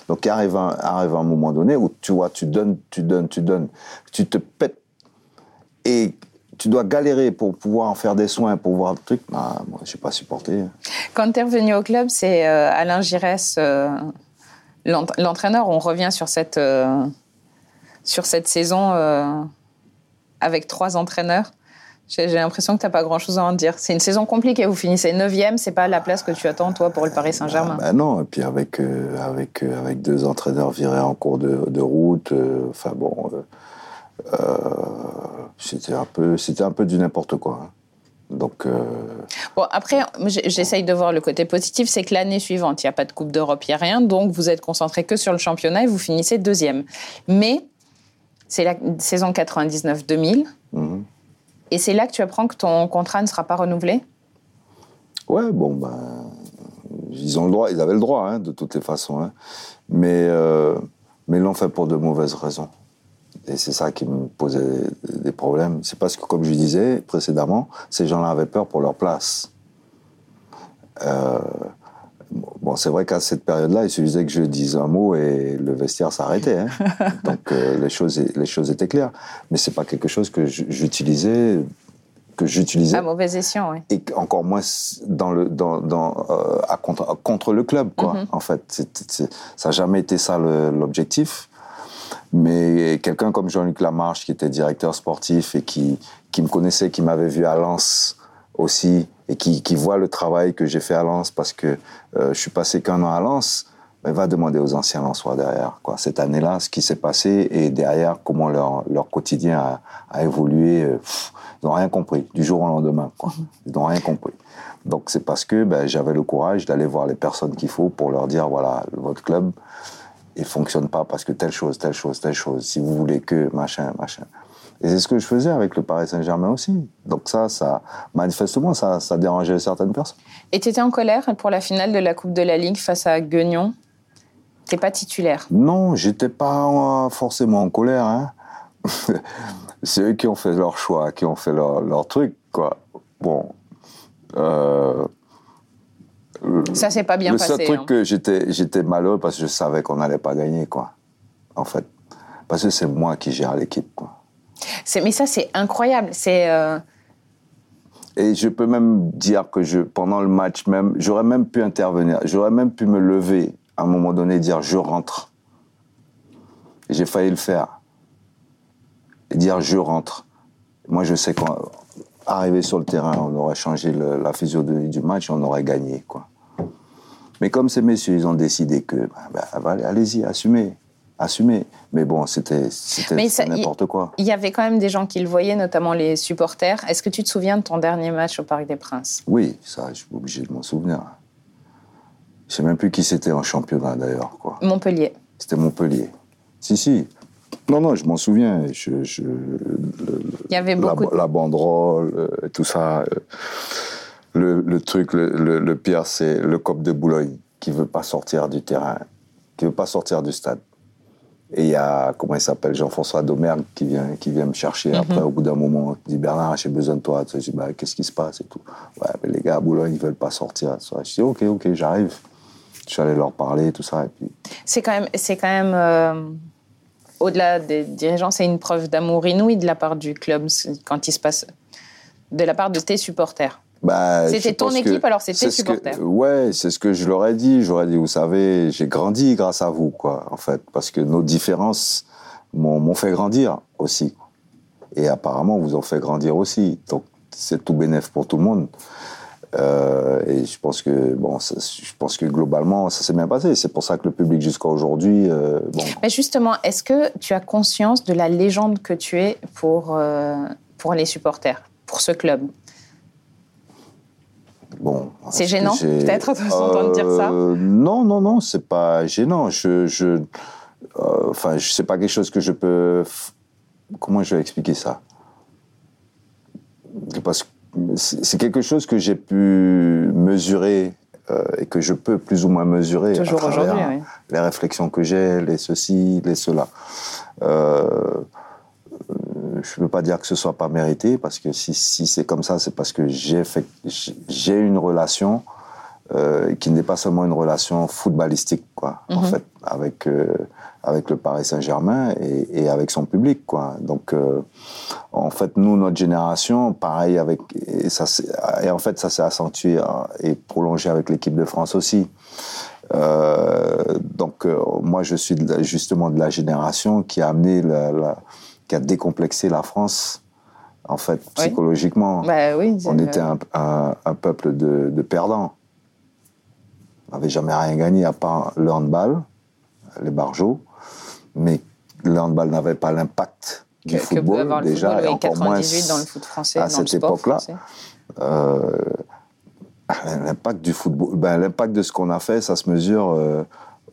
Donc, il arrive un, arrive un moment donné où tu vois, tu donnes, tu donnes, tu donnes, tu te pètes et tu dois galérer pour pouvoir en faire des soins, pour voir le truc. Bah, moi, je n'ai pas supporté. Quand tu es revenu au club, c'est euh, Alain Giresse, euh, l'entraîneur. On revient sur cette, euh, sur cette saison avec trois entraîneurs. J'ai l'impression que tu n'as pas grand-chose à en dire. C'est une saison compliquée. Vous finissez 9e, c'est pas la place que tu attends, toi, pour le Paris Saint-Germain. Ben non, et puis avec, avec, avec deux entraîneurs virés en cours de, de route, enfin bon, c'était un, peu, un peu du n'importe quoi. Hein. Donc. Bon, après, j'essaye de voir le côté positif, c'est que l'année suivante, il n'y a pas de Coupe d'Europe, il n'y a rien, donc vous êtes concentré que sur le championnat et vous finissez deuxième. Mais c'est la saison 99-2000. Et c'est là que tu apprends que ton contrat ne sera pas renouvelé? Ouais, bon, ben, ils ont le droit, ils avaient le droit, hein, de toutes les façons. Hein. Mais, euh, mais ils l'ont fait pour de mauvaises raisons. Et c'est ça qui me posait des problèmes. C'est parce que, comme je disais précédemment, ces gens-là avaient peur pour leur place. Euh, Bon, c'est vrai qu'à cette période-là, il suffisait que je dise un mot et le vestiaire s'arrêtait. Hein. Donc euh, les, choses, les choses étaient claires. Mais c'est pas quelque chose que j'utilisais que j'utilisais. À mauvais escient, oui. Et encore moins dans le, dans, dans, euh, à contre, contre, le club, quoi. Mm-hmm. En fait, ça n'a jamais été ça l'objectif. Mais quelqu'un comme Jean-Luc Lamarche, qui était directeur sportif et qui, qui me connaissait, qui m'avait vu à Lens aussi, et qui, voit le travail que j'ai fait à Lens, parce que euh, je suis passé qu'un an à Lens, ben, va demander aux anciens Lensois derrière, quoi, cette année-là, ce qui s'est passé, et derrière, comment leur, leur quotidien a, évolué. Euh, ils n'ont rien compris, du jour au lendemain. Ils n'ont rien compris. Donc c'est parce que ben, j'avais le courage d'aller voir les personnes qu'il faut pour leur dire, voilà, votre club, il fonctionne pas parce que telle chose, telle chose, telle chose. Si vous voulez que machin, machin. Et c'est ce que je faisais avec le Paris Saint-Germain aussi. Donc ça, ça manifestement, ça, ça dérangeait certaines personnes. Et tu étais en colère pour la finale de la Coupe de la Ligue face à Guignon T'es pas titulaire? Non, j'étais pas forcément en colère. Hein. c'est eux qui ont fait leur choix, qui ont fait leur, leur truc, quoi. Bon. Euh, ça s'est pas bien passé. Le seul truc hein. que j'étais, j'étais malheureux parce que je savais qu'on n'allait pas gagner, quoi. En fait. Parce que c'est moi qui gère l'équipe, quoi. Mais ça, c'est incroyable. C'est. Euh, Et je peux même dire que je, pendant le match même, j'aurais même pu intervenir. J'aurais même pu me lever à un moment donné, dire je rentre. J'ai failli le faire. Et dire je rentre. Moi, je sais qu'arriver sur le terrain, on aurait changé la physionomie du match on aurait gagné. Quoi. Mais comme ces messieurs, ils ont décidé que, bah, bah, allez-y, assumez. Assumez. Mais bon, c'était n'importe quoi. Il y avait quand même des gens qui le voyaient, notamment les supporters. Est-ce que tu te souviens de ton dernier match au Parc des Princes? Oui, ça, je suis obligé de m'en souvenir. Je sais même plus qui c'était en championnat d'ailleurs. Montpellier. C'était Montpellier. Si, si. Non, non, je m'en souviens. Je, Il y avait beaucoup. La, banderole, euh, tout ça. Euh, le, le truc, le, le, pire, c'est le cop de Boulogne qui veut pas sortir du terrain, qui veut pas sortir du stade. Et il y a, comment il s'appelle, Jean-François Domergue qui vient, qui vient me chercher. Mhm. Après, au bout d'un moment, il dit Bernard, j'ai besoin de toi. Je dis bah, qu'est-ce qui se passe et tout. Ouais, mais les gars à Boulogne, ils veulent pas sortir. Je dis ok, ok, j'arrive je suis allé leur parler, tout ça. Et puis... C'est quand même, c'est quand même euh, au-delà des dirigeants, c'est une preuve d'amour inouï de la part du club quand il se passe, de la part de tes supporters. Bah, c'était ton équipe, alors c'était tes supporters. ouais, c'est ce que je leur ai dit. J'aurais dit, vous savez, j'ai grandi grâce à vous, quoi, en fait, parce que nos différences m'ont fait grandir aussi. Et apparemment, vous en fait grandir aussi. Donc, c'est tout bénéf pour tout le monde. Euh, et je pense que bon, je pense que globalement, ça s'est bien passé. C'est pour ça que le public jusqu'à aujourd'hui. Euh, bon. Mais justement, est-ce que tu as conscience de la légende que tu es pour euh, pour les supporters, pour ce club? Bon. C'est gênant, peut-être, de dire ça? Non, non, non, c'est pas gênant. Je, je enfin, c'est pas quelque chose que je peux. Comment je vais expliquer ça? Parce que c'est quelque chose que j'ai pu mesurer euh, et que je peux plus ou moins mesurer Toujours à travers oui. les réflexions que j'ai, les ceci, les cela. Euh, je ne veux pas dire que ce soit pas mérité parce que si, si c'est comme ça, c'est parce que j'ai j'ai une relation euh, qui n'est pas seulement une relation footballistique, quoi, en mhm. fait, avec euh, avec le Paris Saint-Germain et, et, avec son public, quoi. Donc, euh, en fait, nous, notre génération, pareil avec et ça, et en fait, ça s'est accentué hein, et prolongé avec l'équipe de France aussi. donc, moi, je suis justement de la génération qui a amené, la, la, qui a décomplexé la France en fait, psychologiquement. Bah oui, on était un, un, un, peuple de, de perdants. On n'avait jamais rien gagné à part le handball, les barjots. Mais le handball n'avait pas l'impact du football déjà, et encore moins dans le foot français, à cette époque-là. Euh, l'impact du football, ben, l'impact de ce qu'on a fait, ça se mesure euh,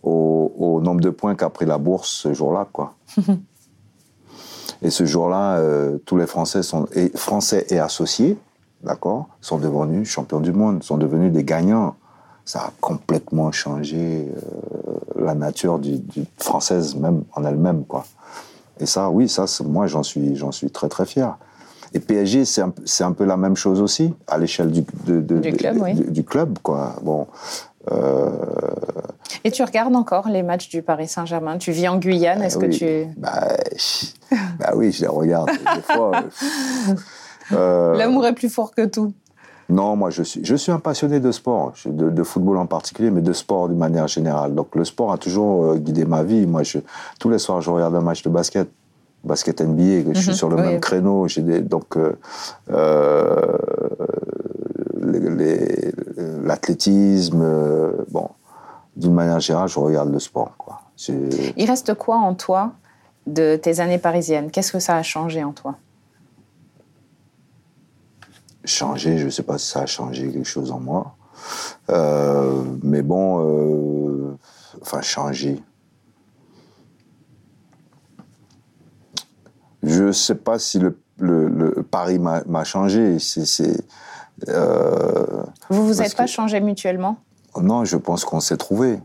au, nombre de points qu'a pris la bourse ce jour-là, quoi. et ce jour-là, euh, tous les Français sont et, Français et associés, d'accord, sont devenus champions du monde, sont devenus des gagnants ça a complètement changé euh, la nature du, du, française même en elle-même quoi. Et ça, oui, ça, moi j'en suis, j'en suis très très fier. Et PSG, c'est un, un, peu la même chose aussi à l'échelle du, de, de, du, club, oui. du, club, quoi. Bon. Euh... Et tu regardes encore les matchs du Paris Saint-Germain? Tu vis en Guyane, est-ce oui. que tu... Bah, bah, oui, je les regarde. des fois, L'amour est plus fort que tout. Non, moi je suis, je suis un passionné de sport, de, football en particulier, mais de sport d'une manière générale. Donc le sport a toujours euh, guidé ma vie. Moi, je, tous les soirs, je regarde un match de basket, basket NBA, je suis mhm. sur le même créneau. J'ai des, donc euh, euh l'athlétisme, euh, bon, d'une manière générale, je regarde le sport. Quoi. Il reste quoi en toi de tes années parisiennes? Qu'est-ce que ça a changé en toi? Changer, je ne sais pas si ça a changé quelque chose en moi. Euh, mais bon, euh, enfin, changer. Je ne sais pas si le, le, Paris m'a changé. C'est, euh, vous vous êtes pas changé mutuellement? Non, je pense qu'on s'est trouvé.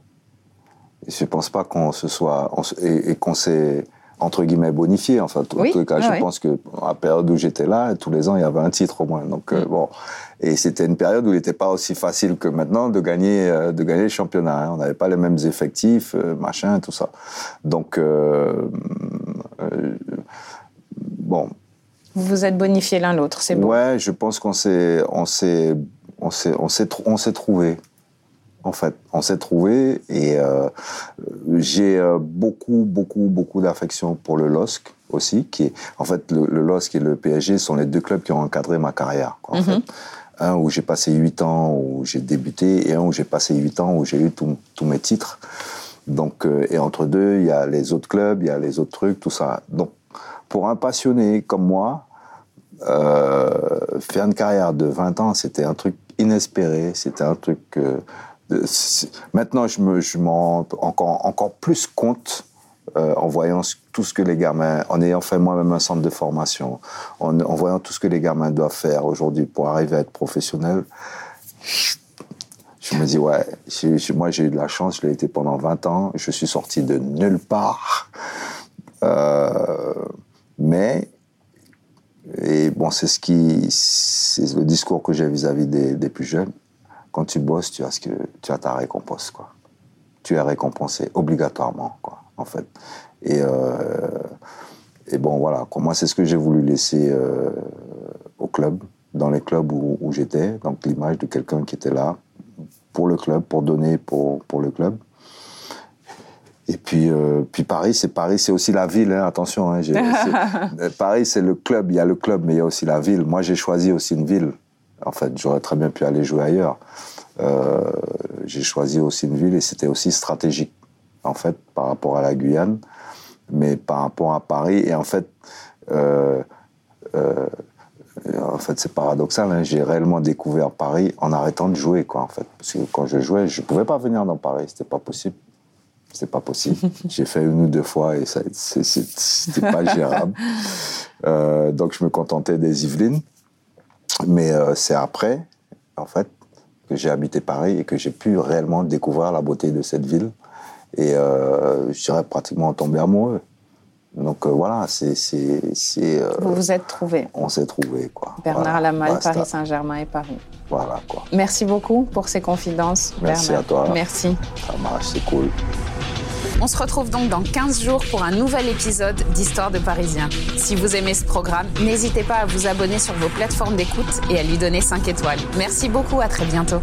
Je ne pense pas qu'on se soit et qu'on s'est entre guillemets bonifié. Enfin, en tout cas, je pense que à la période où j'étais là, tous les ans, il y avait un titre au moins. Donc euh, mm. bon, et c'était une période où il n'était pas aussi facile que maintenant de gagner euh, de gagner le championnat. Hein. On n'avait pas les mêmes effectifs, euh, machin, tout ça. Donc bon. Vous vous êtes bonifié l'un l'autre, c'est bon. Ouais, je pense qu'on s'est on s'est on s'est on s'est on s'est trouvé en fait. On s'est trouvé et euh, j'ai euh, beaucoup, beaucoup, beaucoup d'affection pour le LOSC aussi, qui est, en fait, le, LOSC et le PSG sont les deux clubs qui ont encadré ma carrière, en mhm. fait. Un où j'ai passé huit ans où j'ai débuté et un où j'ai passé huit ans où j'ai eu tous mes titres. Donc, euh, et entre deux, il y a les autres clubs, il y a les autres trucs, tout ça. Donc, pour un passionné comme moi, faire une carrière de 20 ans, c'était un truc inespéré, c'était un truc Maintenant, je me, je m'en rends encore, encore plus compte euh, en voyant tout ce que les gamins, en ayant fait moi-même un centre de formation, en, voyant tout ce que les gamins doivent faire aujourd'hui pour arriver à être professionnels. Je me dis, ouais, moi j'ai eu de la chance, je l'ai été pendant 20 ans, je suis sorti de nulle part. Euh, mais, et bon, c'est ce qui, c'est le discours que j'ai vis-à-vis des plus jeunes quand tu bosses, tu as, ce que, tu as ta récompense. Quoi. Tu es récompensé obligatoirement, quoi, en fait. Et, euh, et bon, voilà, moi, c'est ce que j'ai voulu laisser euh, au club, dans les clubs où, j'étais. Donc, l'image de quelqu'un qui était là pour le club, pour donner pour, pour le club. Et puis, euh, puis Paris, c'est Paris, c'est aussi la ville. Hein, attention, hein, Paris, c'est le club. Il y a le club, mais il y a aussi la ville. Moi, j'ai choisi aussi une ville. En fait, j'aurais très bien pu aller jouer ailleurs. Euh, j'ai choisi aussi une ville et c'était aussi stratégique, en fait, par rapport à la Guyane, mais par rapport à Paris. Et en fait, euh, euh, en fait, c'est paradoxal. Hein, j'ai réellement découvert Paris en arrêtant de jouer, quoi. En fait, parce que quand je jouais, je pouvais pas venir dans Paris. C'était pas possible. Pas possible. J'ai fait une ou deux fois et ça, c'était pas gérable. donc je me contentais des Yvelines. Mais euh, c'est après, en fait, que j'ai habité Paris et que j'ai pu réellement découvrir la beauté de cette ville. Et euh, je dirais pratiquement tombé amoureux. Donc euh, voilà, c'est. vous vous êtes trouvés. On s'est trouvés, quoi. Bernard Lamal, Paris Saint-Germain et Paris. Voilà, quoi. Merci beaucoup pour ces confidences. Merci à toi. Merci. Ça marche, c'est cool. On se retrouve donc dans 15 jours pour un nouvel épisode d'Histoire de Parisien. Si vous aimez ce programme, n'hésitez pas à vous abonner sur vos plateformes d'écoute et à lui donner 5 étoiles. Merci beaucoup, à très bientôt.